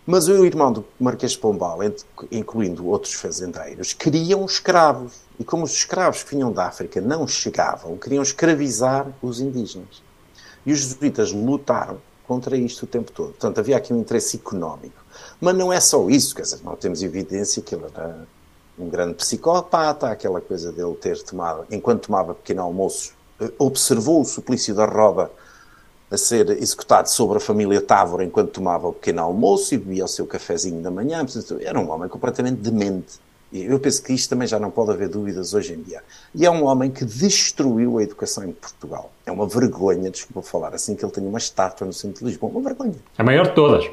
[SPEAKER 6] Mas o irmão do Marquês Pombal, incluindo outros fazendeiros, queriam escravos. E como os escravos que vinham da África não chegavam, queriam escravizar os indígenas. E os jesuítas lutaram contra isto o tempo todo. Portanto, havia aqui um interesse económico. Mas não é só isso, quer dizer, não temos evidência que ele era um grande psicopata, aquela coisa dele ter tomado, enquanto tomava pequeno almoço eh, observou o suplício da roda a ser executado sobre a família Távora enquanto tomava o pequeno almoço e bebia o seu cafezinho da manhã. Portanto, era um homem completamente demente. E eu penso que isto também já não pode haver dúvidas hoje em dia. E é um homem que destruiu a educação em Portugal. É uma vergonha, desculpa falar assim, que ele tenha uma estátua no centro de Lisboa. Uma vergonha.
[SPEAKER 5] A maior de todas.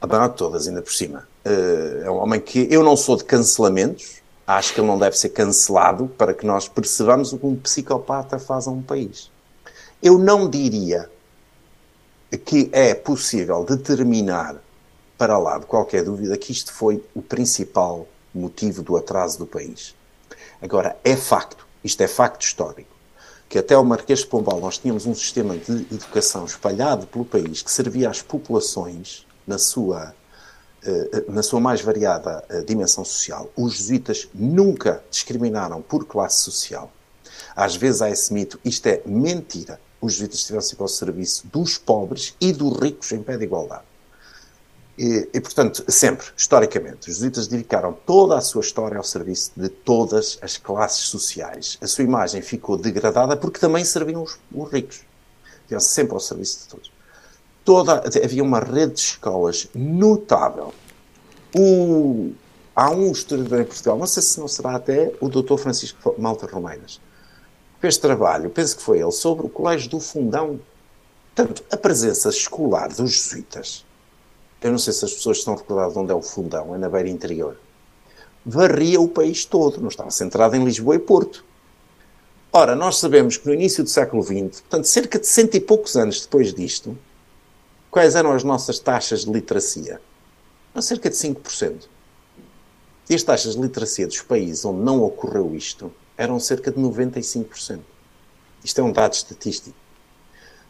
[SPEAKER 6] A maior de todas, ainda por cima. Uh, é um homem que eu não sou de cancelamentos, acho que ele não deve ser cancelado para que nós percebamos o que um psicopata faz a um país. Eu não diria que é possível determinar, para lá de qualquer dúvida, que isto foi o principal motivo do atraso do país. Agora, é facto, isto é facto histórico, que até o Marquês de Pombal nós tínhamos um sistema de educação espalhado pelo país que servia às populações na sua, na sua mais variada eh, dimensão social. Os jesuítas nunca discriminaram por classe social. Às vezes há esse mito, isto é mentira os jesuítas estiveram sempre ao serviço dos pobres e dos ricos em pé de igualdade. E, e, portanto, sempre, historicamente, os jesuítas dedicaram toda a sua história ao serviço de todas as classes sociais. A sua imagem ficou degradada porque também serviam os, os ricos. Estiveram sempre ao serviço de todos. Toda, havia uma rede de escolas notável. O, há um historiador em Portugal, não sei se não será até o Dr. Francisco Malta Romeiras, fez trabalho, penso que foi ele, sobre o Colégio do Fundão. Portanto, a presença escolar dos jesuítas, eu não sei se as pessoas estão recordadas de onde é o Fundão, é na beira interior, varria o país todo, não estava centrado em Lisboa e Porto. Ora, nós sabemos que no início do século XX, portanto, cerca de cento e poucos anos depois disto, quais eram as nossas taxas de literacia? Não, cerca de 5%. E as taxas de literacia dos países onde não ocorreu isto eram cerca de 95%. Isto é um dado estatístico.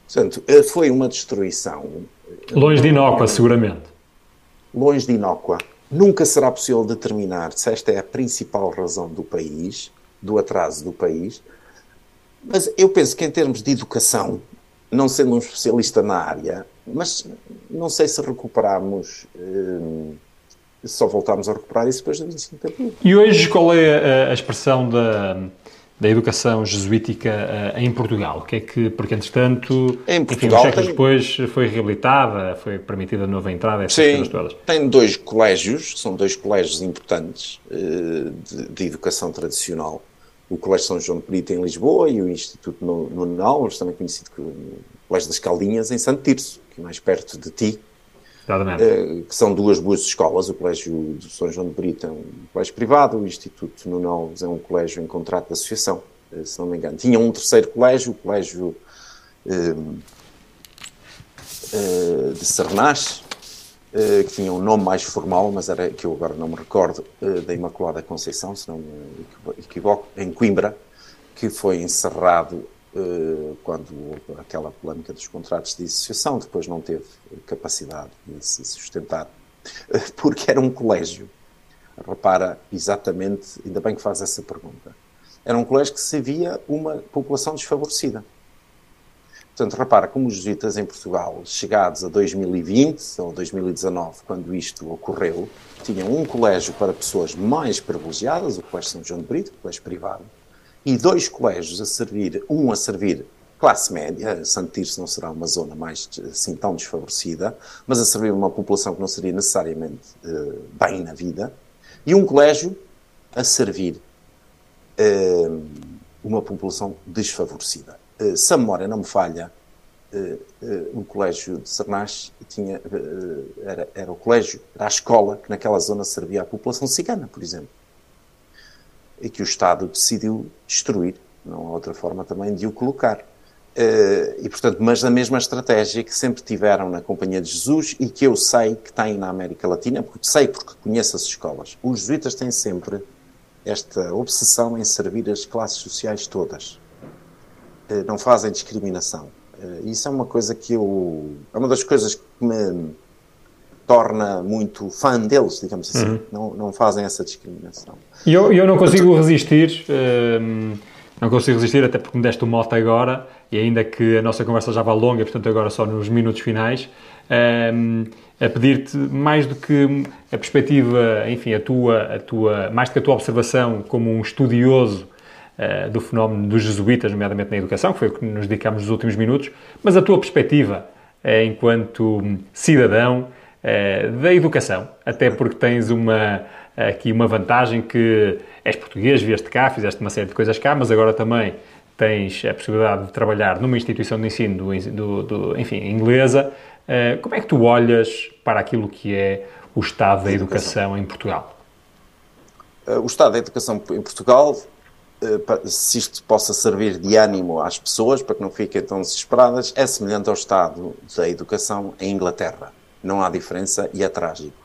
[SPEAKER 6] Portanto, eh, foi uma destruição.
[SPEAKER 5] Eh, longe de inócua, seguramente.
[SPEAKER 6] Longe de inócua. Nunca será possível determinar se esta é a principal razão do país, do atraso do país. Mas eu penso que, em termos de educação, não sendo um especialista na área, mas não sei se recuperamos. Eh, só voltámos a recuperar isso depois do 25 de Abril.
[SPEAKER 5] E hoje qual é a, a expressão da, da educação jesuítica uh, em Portugal? O que é que, porque entretanto,
[SPEAKER 6] em Portugal
[SPEAKER 5] enfim, tem... depois foi reabilitada, foi permitida nova entrada, essas
[SPEAKER 6] Sim,
[SPEAKER 5] coisas todas.
[SPEAKER 6] tem dois colégios, são dois colégios importantes uh, de, de, educação tradicional. O Colégio São João de Perito em Lisboa e o Instituto Nuno Alves, também conhecido como Colégio das Caldinhas, em Santo Tirso, que é mais perto de ti, Uh, que são duas boas escolas. O Colégio de São João de Brito é um colégio privado, o Instituto Nuno Alves é um colégio em contrato de associação, uh, se não me engano. Tinha um terceiro colégio, o Colégio uh, de Sernas, que tinha um nome mais formal, mas era que eu agora não me recordo, da Imaculada Conceição, se não me equivoco, em Coimbra, que foi encerrado eh, quando houve aquela polémica dos contratos de associação, depois não teve capacidade de se sustentar, porque era um colégio. Repara exatamente, ainda bem que faz essa pergunta. Era um colégio que se via uma população desfavorecida. Portanto, repara como os jesuítas em Portugal, chegados a 2020 ou 2019, quando isto ocorreu, tinham um colégio para pessoas mais privilegiadas, o Colégio São João de Brito, o colégio privado, e dois colégios a servir, um a servir classe média, Santo Tirso não será uma zona mais assim tão desfavorecida, mas a servir uma população que não seria necessariamente uh, bem na vida, e um colégio a servir uh, uma população desfavorecida. Uh, se a memória não me falha, o colégio de Sernas tinha, era, era o colégio, era a escola que naquela zona servia à população cigana, por exemplo e que o Estado decidiu destruir. Não há outra forma também de o colocar. Uh, e, portanto, mas a mesma estratégia que sempre tiveram na Companhia de Jesus e que eu sei que tem na América Latina, porque sei porque conheço as escolas. Os jesuítas têm sempre esta obsessão em servir as classes sociais todas. Uh, não fazem discriminação. Uh, isso é uma coisa que eu. É uma das coisas que me torna muito fã deles, digamos assim. Uhum. Não, não fazem essa discriminação.
[SPEAKER 5] E eu, eu não consigo resistir, hum, não consigo resistir, até porque me deste o mote agora, e ainda que a nossa conversa já vá longa, portanto agora só nos minutos finais, hum, a pedir-te mais do que a perspectiva, enfim, a tua, a tua, mais do que a tua observação como um estudioso uh, do fenómeno dos jesuítas, nomeadamente na educação, que foi o que nos dedicámos nos últimos minutos, mas a tua perspectiva uh, enquanto cidadão da educação, até porque tens uma, aqui uma vantagem que és português, vieste cá, fizeste uma série de coisas cá, mas agora também tens a possibilidade de trabalhar numa instituição de ensino, do, do, do, enfim, inglesa. como é que tu olhas para aquilo que é o estado da educação em Portugal?
[SPEAKER 6] O estado da educação em Portugal se isto possa servir de ânimo às pessoas para que não fiquem tão desesperadas, é semelhante ao estado da educação em Inglaterra. Não há diferença e é trágico.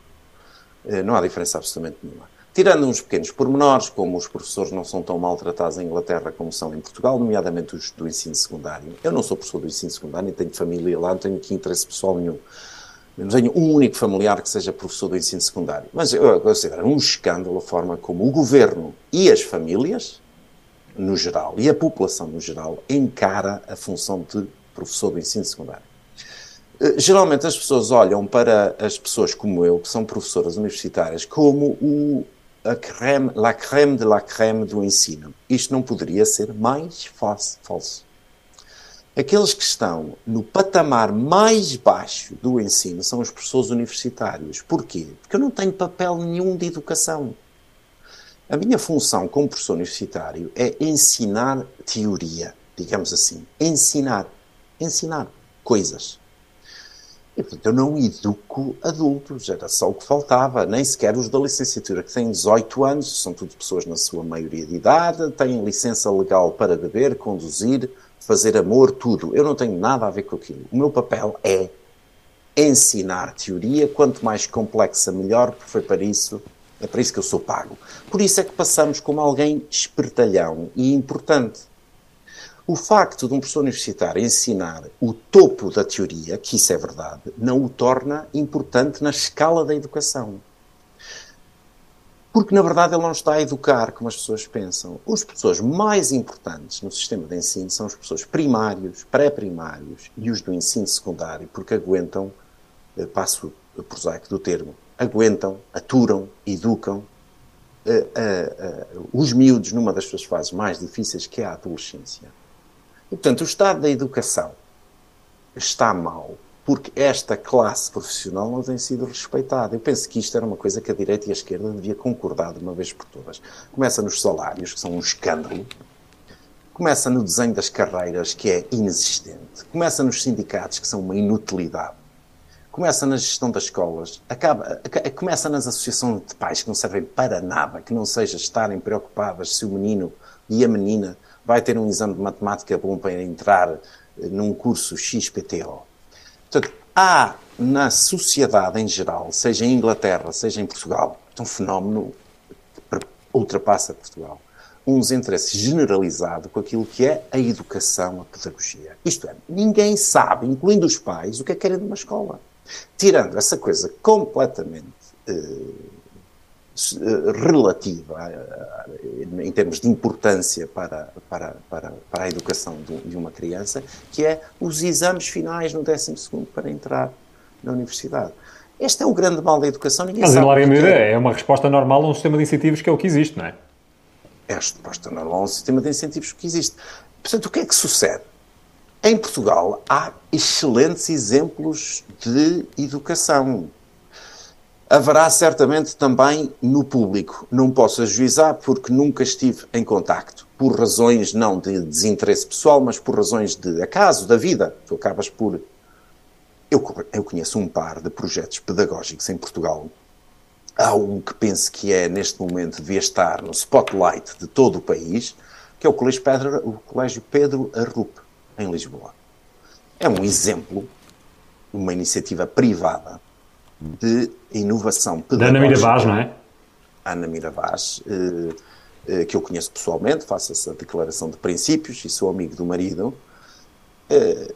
[SPEAKER 6] Eh, não há diferença absolutamente nenhuma. Tirando uns pequenos pormenores, como os professores não são tão maltratados em Inglaterra como são em Portugal, nomeadamente os do ensino secundário. Eu não sou professor do ensino secundário, nem tenho família lá, não tenho aqui interesse pessoal nenhum. Não tenho um único familiar que seja professor do ensino secundário. Mas eu considero um escândalo a forma como o governo e as famílias, no geral, e a população no geral, encara a função de professor do ensino secundário. Eh, geralmente as pessoas olham para as pessoas como eu, que são professoras universitárias, como o, a creme, la creme de la creme do ensino. Isto não poderia ser mais falso. Aqueles que estão no patamar mais baixo do ensino são os professores universitários. Porquê? Porque eu não tenho papel nenhum de educação. A minha função como professor universitário é ensinar teoria, digamos assim. Ensinar. Ensinar coisas. E, portanto, eu não educo adultos, era só o que faltava. Nem sequer os da licenciatura, que têm 18 anos, são tudo pessoas na sua maioria de idade, têm licença legal para beber, conduzir, fazer amor, tudo. Eu não tenho nada a ver com aquilo. O meu papel é ensinar teoria, quanto mais complexa, melhor, porque foi para isso é para isso que eu sou pago. Por isso é que passamos como alguém espertalhão e importante. O facto de um professor universitário ensinar o topo da teoria, que isso é verdade, não o torna importante na escala da educação. Porque, na verdade, ele não está a educar como as pessoas pensam. Os professores mais importantes no sistema de ensino são os professores primários, pré-primários e os do ensino secundário, porque aguentam, eh, passo o prosaico do termo, aguentam, aturam, educam uh, uh, uh, os miúdos numa das suas fases mais difíceis, que é a adolescência. Portanto, o estado da educação está mal porque esta classe profissional não tem sido respeitada. Eu penso que isto era uma coisa que a direita e a esquerda devia concordar de uma vez por todas. Começa nos salários, que são um escândalo. Começa no desenho das carreiras, que é inexistente. Começa nos sindicatos, que são uma inutilidade começa na gestão das escolas, acaba, começa nas associações de pais que não servem para nada, que não seja estarem preocupadas se o menino e a menina vai ter um exame de matemática bom para entrar eh, num curso XPTO. Portanto, há na sociedade em geral, seja em Inglaterra, seja em Portugal, um fenómeno que ultrapassa Portugal. Um desinteresse generalizado com aquilo que é a educação, a pedagogia. Isto é, ninguém sabe, incluindo os pais, o que é querer de uma escola. Tirando essa coisa completamente uh, relativa uh, em termos de importância para, para, para, para a educação de, uma criança, que é os exames finais no 12 para entrar na universidade. Este é o grande mal da educação. Ninguém
[SPEAKER 5] Mas,
[SPEAKER 6] sabe
[SPEAKER 5] em larga é. é uma resposta normal a um sistema de incentivos que é o que existe, não é?
[SPEAKER 6] É a resposta normal a um sistema de incentivos que existe. Portanto, o que é que sucede? Em Portugal há excelentes exemplos de educação. Haverá certamente também no público. Não posso ajuizar porque nunca estive em contacto. Por razões não de desinteresse pessoal, mas por razões de acaso, da vida. Tu acabas por. Eu, eu conheço um par de projetos pedagógicos em Portugal. Há um que penso que é, neste momento, devia estar no spotlight de todo o país, que é o Colégio Pedro, o Colégio Pedro Arrupe em Lisboa. É um exemplo, uma iniciativa privada de inovação pedagógica.
[SPEAKER 5] Da Ana Miravaz, não é?
[SPEAKER 6] Ana Miravaz, eh, eh, que eu conheço pessoalmente, faço essa declaração de princípios e sou amigo do marido. Eh,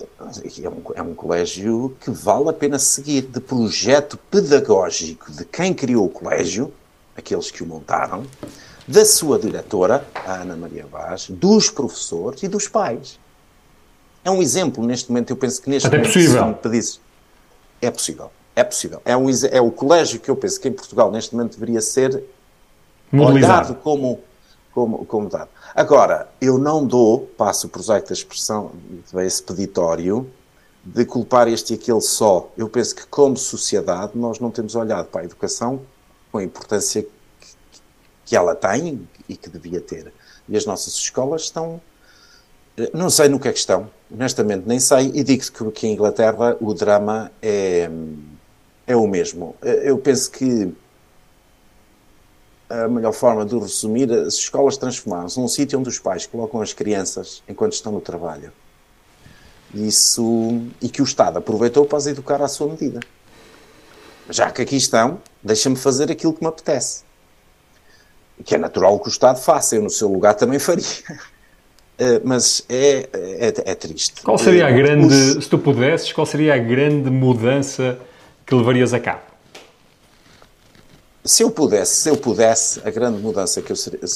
[SPEAKER 6] é um, é um colégio que vale a pena seguir, de projeto pedagógico de quem criou o colégio, aqueles que o montaram, da sua diretora, a Ana Maria Vaz, dos professores e dos pais. É um exemplo, neste momento, eu penso que neste
[SPEAKER 5] Até
[SPEAKER 6] momento,
[SPEAKER 5] possível.
[SPEAKER 6] se me pedisse, é possível. É possível. É, um, é o colégio que eu penso que em Portugal, neste momento, deveria ser olhado como, como, como dado. Agora, eu não dou, passo o prosaico da expressão, esse peditório, de culpar este e aquele só. Eu penso que, como sociedade, nós não temos olhado para a educação com a importância que, que ela tem e que devia ter. E as nossas escolas estão. eh, Não sei no que é que estão, honestamente nem sei, e digo que, que em Inglaterra o drama é, é o mesmo. Eh, Eu penso que a melhor forma de o resumir, as escolas transformaram-se num sítio onde os pais colocam as crianças enquanto estão no trabalho. Isso, e que o Estado aproveitou para as educar à sua medida. Já que aqui estão, deixa-me fazer aquilo que me apetece. Que é natural que o Estado faça, eu no seu lugar também faria. Eh, Mas é, é, é triste.
[SPEAKER 5] Qual seria a
[SPEAKER 6] Eh,
[SPEAKER 5] grande,
[SPEAKER 6] os-
[SPEAKER 5] se tu pudesses, qual seria a grande mudança que levarias a cabo?
[SPEAKER 6] Se eu pudesse, se eu pudesse, a grande mudança que eu,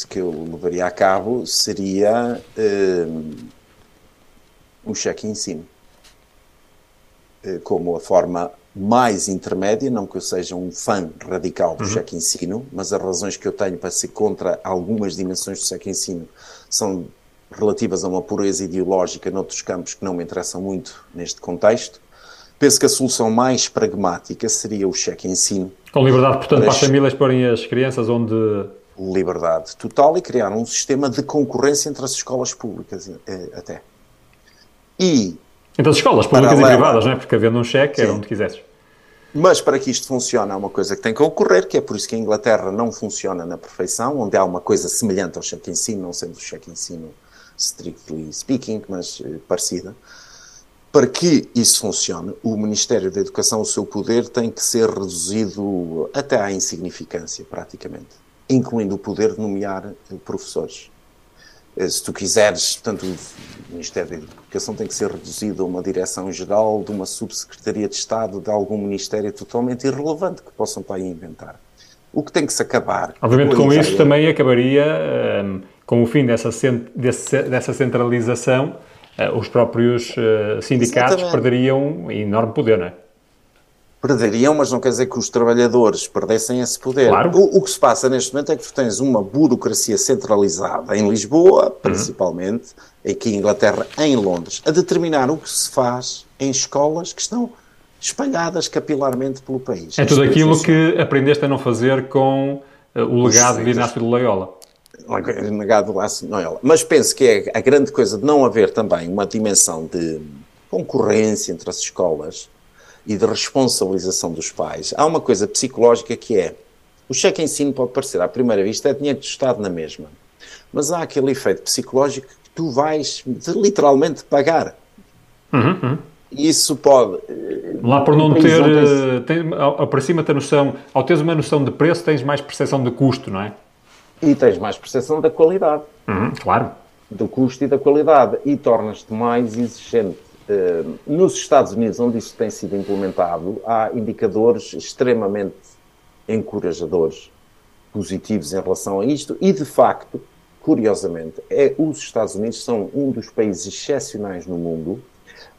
[SPEAKER 6] que eu levaria a cabo seria hum, um cheque ensino. Eh, Como a forma mais intermédia, não que eu seja um fã radical do cheque ensino, mas as razões que eu tenho para ser contra algumas dimensões do cheque ensino são relativas a uma pureza ideológica noutros campos que não me interessam muito neste contexto. Penso que a solução mais pragmática seria o cheque ensino,
[SPEAKER 5] Com liberdade, portanto, para as famílias porem as crianças onde.
[SPEAKER 6] liberdade total e criar um sistema de concorrência entre as escolas públicas eh, até. E,
[SPEAKER 5] Entre as escolas públicas e privadas, não é? Porque havendo um cheque, era onde quisesses.
[SPEAKER 6] mas para que isto funcione há uma coisa que tem que ocorrer, que é por isso que a Inglaterra não funciona na perfeição, onde há uma coisa semelhante ao cheque ensino, não sendo o cheque ensino strictly speaking, mas eh, parecida. Para que isso funcione, o Ministério da Educação, o seu poder tem que ser reduzido até à insignificância, praticamente, incluindo o poder de nomear eh, professores. Eh, Se tu quiseres, portanto, o Ministério da Educação tem que ser reduzido a uma direção-geral de uma subsecretaria de Estado de algum ministério totalmente irrelevante que possam para aí inventar. O que tem que se acabar.
[SPEAKER 5] Obviamente, com isso
[SPEAKER 6] ideia-
[SPEAKER 5] também acabaria, hum, com o fim dessa, dessa centralização, os próprios eh, sindicatos
[SPEAKER 6] Exatamente.
[SPEAKER 5] perderiam enorme poder, não é?
[SPEAKER 6] Perderiam, mas não quer dizer que os trabalhadores perdessem esse poder.
[SPEAKER 5] Claro.
[SPEAKER 6] O, o que se passa neste momento é que tu tens uma burocracia centralizada em Lisboa, principalmente, aqui em Inglaterra, em Londres, a determinar o que se faz em escolas que estão espalhadas capilarmente pelo país.
[SPEAKER 5] É tudo aquilo que aprendeste a não fazer com eh, o legado de. Inácio de Loyola.
[SPEAKER 6] Negado lá, não é ela. Mas penso que é a grande coisa de não haver também uma dimensão de concorrência entre as escolas e de responsabilização dos pais. Há uma coisa psicológica que é o cheque ensino pode parecer à primeira vista é dinheiro do Estado na mesma, mas há aquele efeito psicológico que tu vais literalmente pagar. E Isso pode. eh,
[SPEAKER 5] Lá por não ter, eh, tem, ao, ao- para cima ter noção, ao teres uma noção de preço, tens mais percepção de custo, não é?
[SPEAKER 6] E tens mais percepção da qualidade.
[SPEAKER 5] Uhum, claro.
[SPEAKER 6] do custo e da qualidade e tornas-te mais exigente. Eh, Nos Estados Unidos, onde isso tem sido implementado, há indicadores extremamente encorajadores, positivos em relação a isto e, de facto, curiosamente, é, os Estados Unidos são um dos países excepcionais no mundo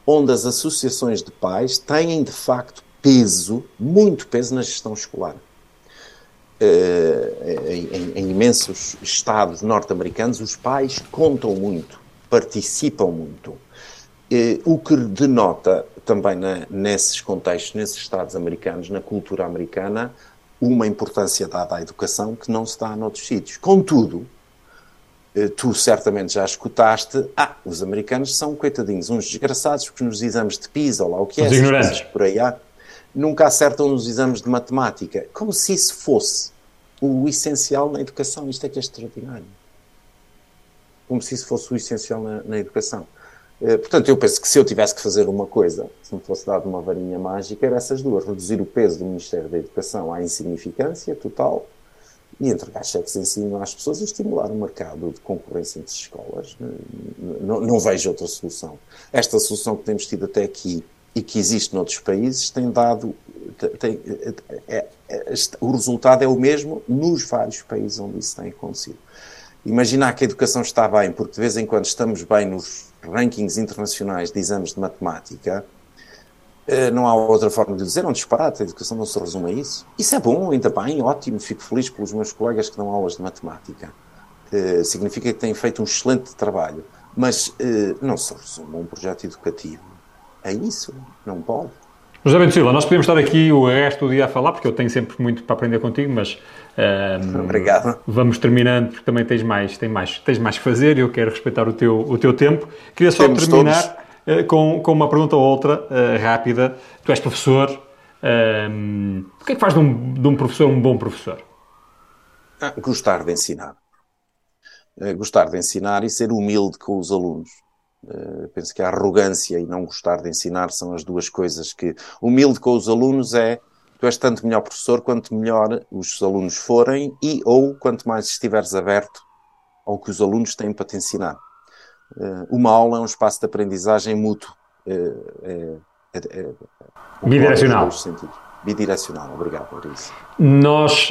[SPEAKER 6] onde as associações de pais têm, de facto, peso, muito peso na gestão escolar. Eh, em, em- em imensos estados norte-americanos, os pais contam muito, participam muito. Eh, o que denota também na- nesses contextos, nesses estados americanos, na cultura americana, uma importância dada à educação que não se dá noutros sítios. Contudo, eh, tu certamente já escutaste, ah, os americanos são coitadinhos, uns desgraçados, porque nos exames de PISA, ou lá o que é, por aí há, nunca acertam nos exames de matemática. Como se isso fosse o essencial na educação. Isto é que é extraordinário. Como se isso fosse o essencial na, na educação. Eh, Portanto, eu penso que se eu tivesse que fazer uma coisa, se me fosse dado uma varinha mágica, era essas duas: reduzir o peso do Ministério da Educação à insignificância total e entregar cheques de ensino às pessoas e estimular o mercado de concorrência entre escolas. Não, não vejo outra solução. Esta solução que temos tido até aqui e que existe noutros países tem dado. Tem, é- é- o resultado é o mesmo nos vários países onde isso tem acontecido. Imaginar que a educação está bem, porque de vez em quando estamos bem nos rankings internacionais de exames de matemática, eh, não há outra forma de dizer, é um disparate, a educação não se resume a isso. Isso é bom, ainda bem, ótimo, fico feliz pelos meus colegas que dão aulas de matemática. Significa que têm feito um excelente trabalho. Mas uh, não se resume um projeto educativo. É isso, não pode.
[SPEAKER 5] José Bento Silva, nós podemos estar aqui o resto do dia a falar, porque eu tenho sempre muito para aprender contigo, mas
[SPEAKER 6] um, Obrigado.
[SPEAKER 5] vamos terminando, porque também tens mais, tens mais, tens mais que fazer e eu quero respeitar o teu, o teu tempo. Queria só Temos terminar uh, com, com uma pergunta ou outra uh, rápida. Tu és professor, um, o que é que faz de um, de um professor um bom professor?
[SPEAKER 6] Ah, gostar de ensinar. Uh, gostar de ensinar e ser humilde com os alunos. Uh, penso que a arrogância e não gostar de ensinar são as duas coisas que. Humilde com os alunos é tu és tanto melhor professor quanto melhor os alunos forem e ou quanto mais estiveres aberto ao que os alunos têm para te ensinar. Uh, uma aula é um espaço de aprendizagem mútuo. Uh, é, é, é,
[SPEAKER 5] Bidirecional.
[SPEAKER 6] Bidirecional, obrigado por isso.
[SPEAKER 5] Nós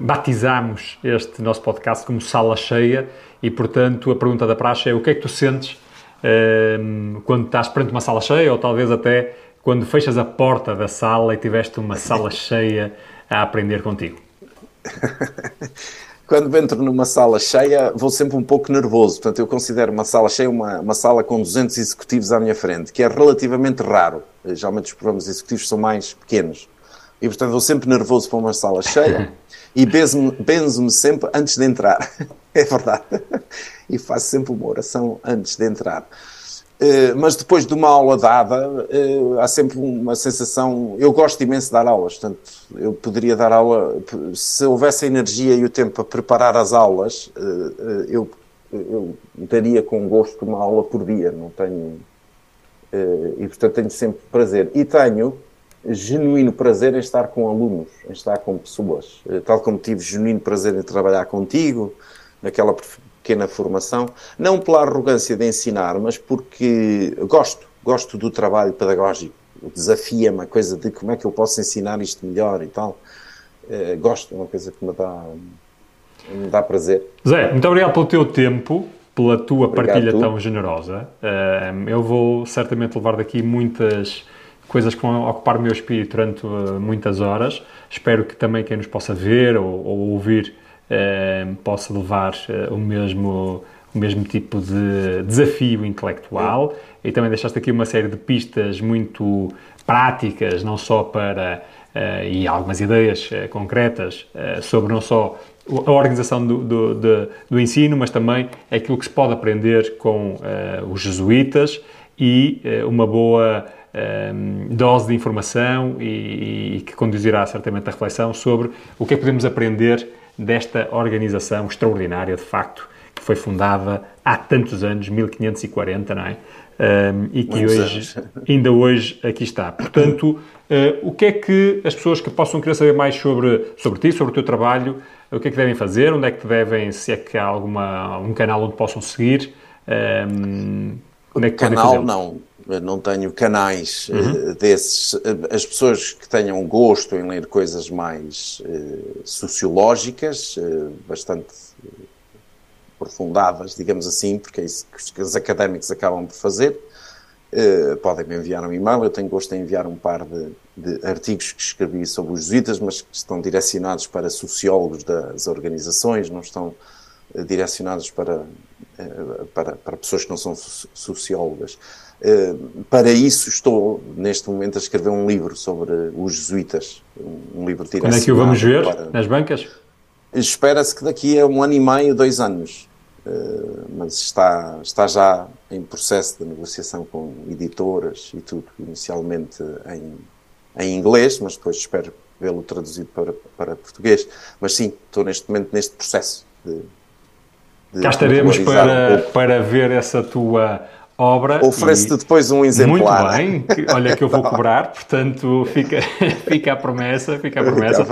[SPEAKER 5] batizamos este nosso podcast como sala cheia e, portanto, a pergunta da praxe é o que é que tu sentes uh, quando estás perante uma sala cheia ou talvez até quando fechas a porta da sala e tiveste uma sala cheia a aprender contigo?
[SPEAKER 6] quando entro numa sala cheia, vou sempre um pouco nervoso. Portanto, eu considero uma sala cheia uma, uma sala com 200 executivos à minha frente, que é relativamente raro. Geralmente os programas executivos são mais pequenos. E, portanto, vou sempre nervoso para uma sala cheia e benzo-me sempre antes de entrar. é verdade. E faço sempre uma oração antes de entrar. Uh, mas depois de uma aula dada, uh, há sempre uma sensação. Eu gosto imenso de dar aulas, portanto, eu poderia dar aula. Se houvesse a energia e o tempo para preparar as aulas, uh, eu, eu, daria com gosto uma aula por dia. Não tenho. e portanto, tenho sempre prazer. E tenho genuíno prazer em estar com alunos, em estar com pessoas. tal como tive genuíno prazer em trabalhar contigo, naquela pequena formação, não pela arrogância de ensinar, mas porque gosto, gosto do trabalho pedagógico, desafia-me a coisa de como é que eu posso ensinar isto melhor e tal. Uh, gosto, é uma coisa que me dá, me dá prazer.
[SPEAKER 5] Zé, muito obrigado pelo teu tempo, pela tua obrigado partilha tu. tão generosa. Uh, eu vou certamente levar daqui muitas coisas que vão ocupar o meu espírito durante uh, muitas horas. Espero que também quem nos possa ver ou, ou ouvir uh, possa levar uh, o, mesmo, o mesmo tipo de desafio intelectual e também deixaste aqui uma série de pistas muito práticas, não só para, e algumas ideias concretas sobre não só a organização do, do, do, do, ensino, mas também aquilo que se pode aprender com os jesuítas e uma boa um, dose de informação e, e, que conduzirá certamente a reflexão sobre o que é que podemos aprender desta organização extraordinária, de facto, que foi fundada há tantos anos, 1540, não é? Um, e que Muitos hoje, anos. ainda hoje aqui está. Portanto, uh, o que é que as pessoas que possam querer saber mais sobre, sobre ti, sobre o teu trabalho, o que é que devem fazer, onde é que devem, se é que há alguma, um canal onde possam seguir, um,
[SPEAKER 6] onde é que canal não, não tenho canais uhum. uh, desses. As pessoas que tenham gosto em ler coisas mais uh, sociológicas, uh, bastante aprofundadas, digamos assim, porque é isso que os académicos acabam por fazer, podem me enviar um e-mail. Eu tenho gosto em enviar um par de, de artigos que escrevi sobre os jesuítas, mas que estão direcionados para sociólogos das organizações, não estão direcionados para, para, para pessoas que não são sociólogas. Eh, para isso estou, neste momento, a escrever um livro sobre os jesuítas. Um livro
[SPEAKER 5] Quando é que o vamos ver? Para... Nas bancas?
[SPEAKER 6] Espera-se que daqui a um ano e meio, dois anos. Uh, mas está, está já em processo de negociação com editoras e tudo, inicialmente em, em inglês, mas depois espero vê-lo traduzido para, para português. Mas sim, estou neste momento neste processo de.
[SPEAKER 5] de Cá estaremos para, um para ver essa tua obra.
[SPEAKER 6] Oferece-te depois um exemplar.
[SPEAKER 5] Muito bem, que, olha que eu vou cobrar, portanto fica, fica a promessa, fica a promessa.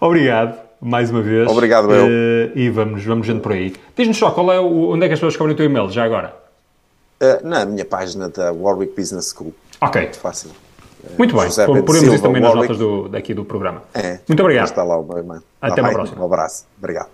[SPEAKER 5] Obrigado, mais uma vez.
[SPEAKER 6] Obrigado, eu.
[SPEAKER 5] Uh, e vamos, vamos indo por aí. Diz-nos só, qual é o, onde é que as pessoas descobrem o teu e-mail, já agora?
[SPEAKER 6] Uh, na minha página da Warwick Business School.
[SPEAKER 5] Ok.
[SPEAKER 6] Muito fácil.
[SPEAKER 5] Muito bem, poremos isso também Warwick. nas notas do, daqui do programa.
[SPEAKER 6] É.
[SPEAKER 5] Muito obrigado.
[SPEAKER 6] Está lá o meu e-mail.
[SPEAKER 5] Até uma próxima.
[SPEAKER 6] Um abraço. Obrigado.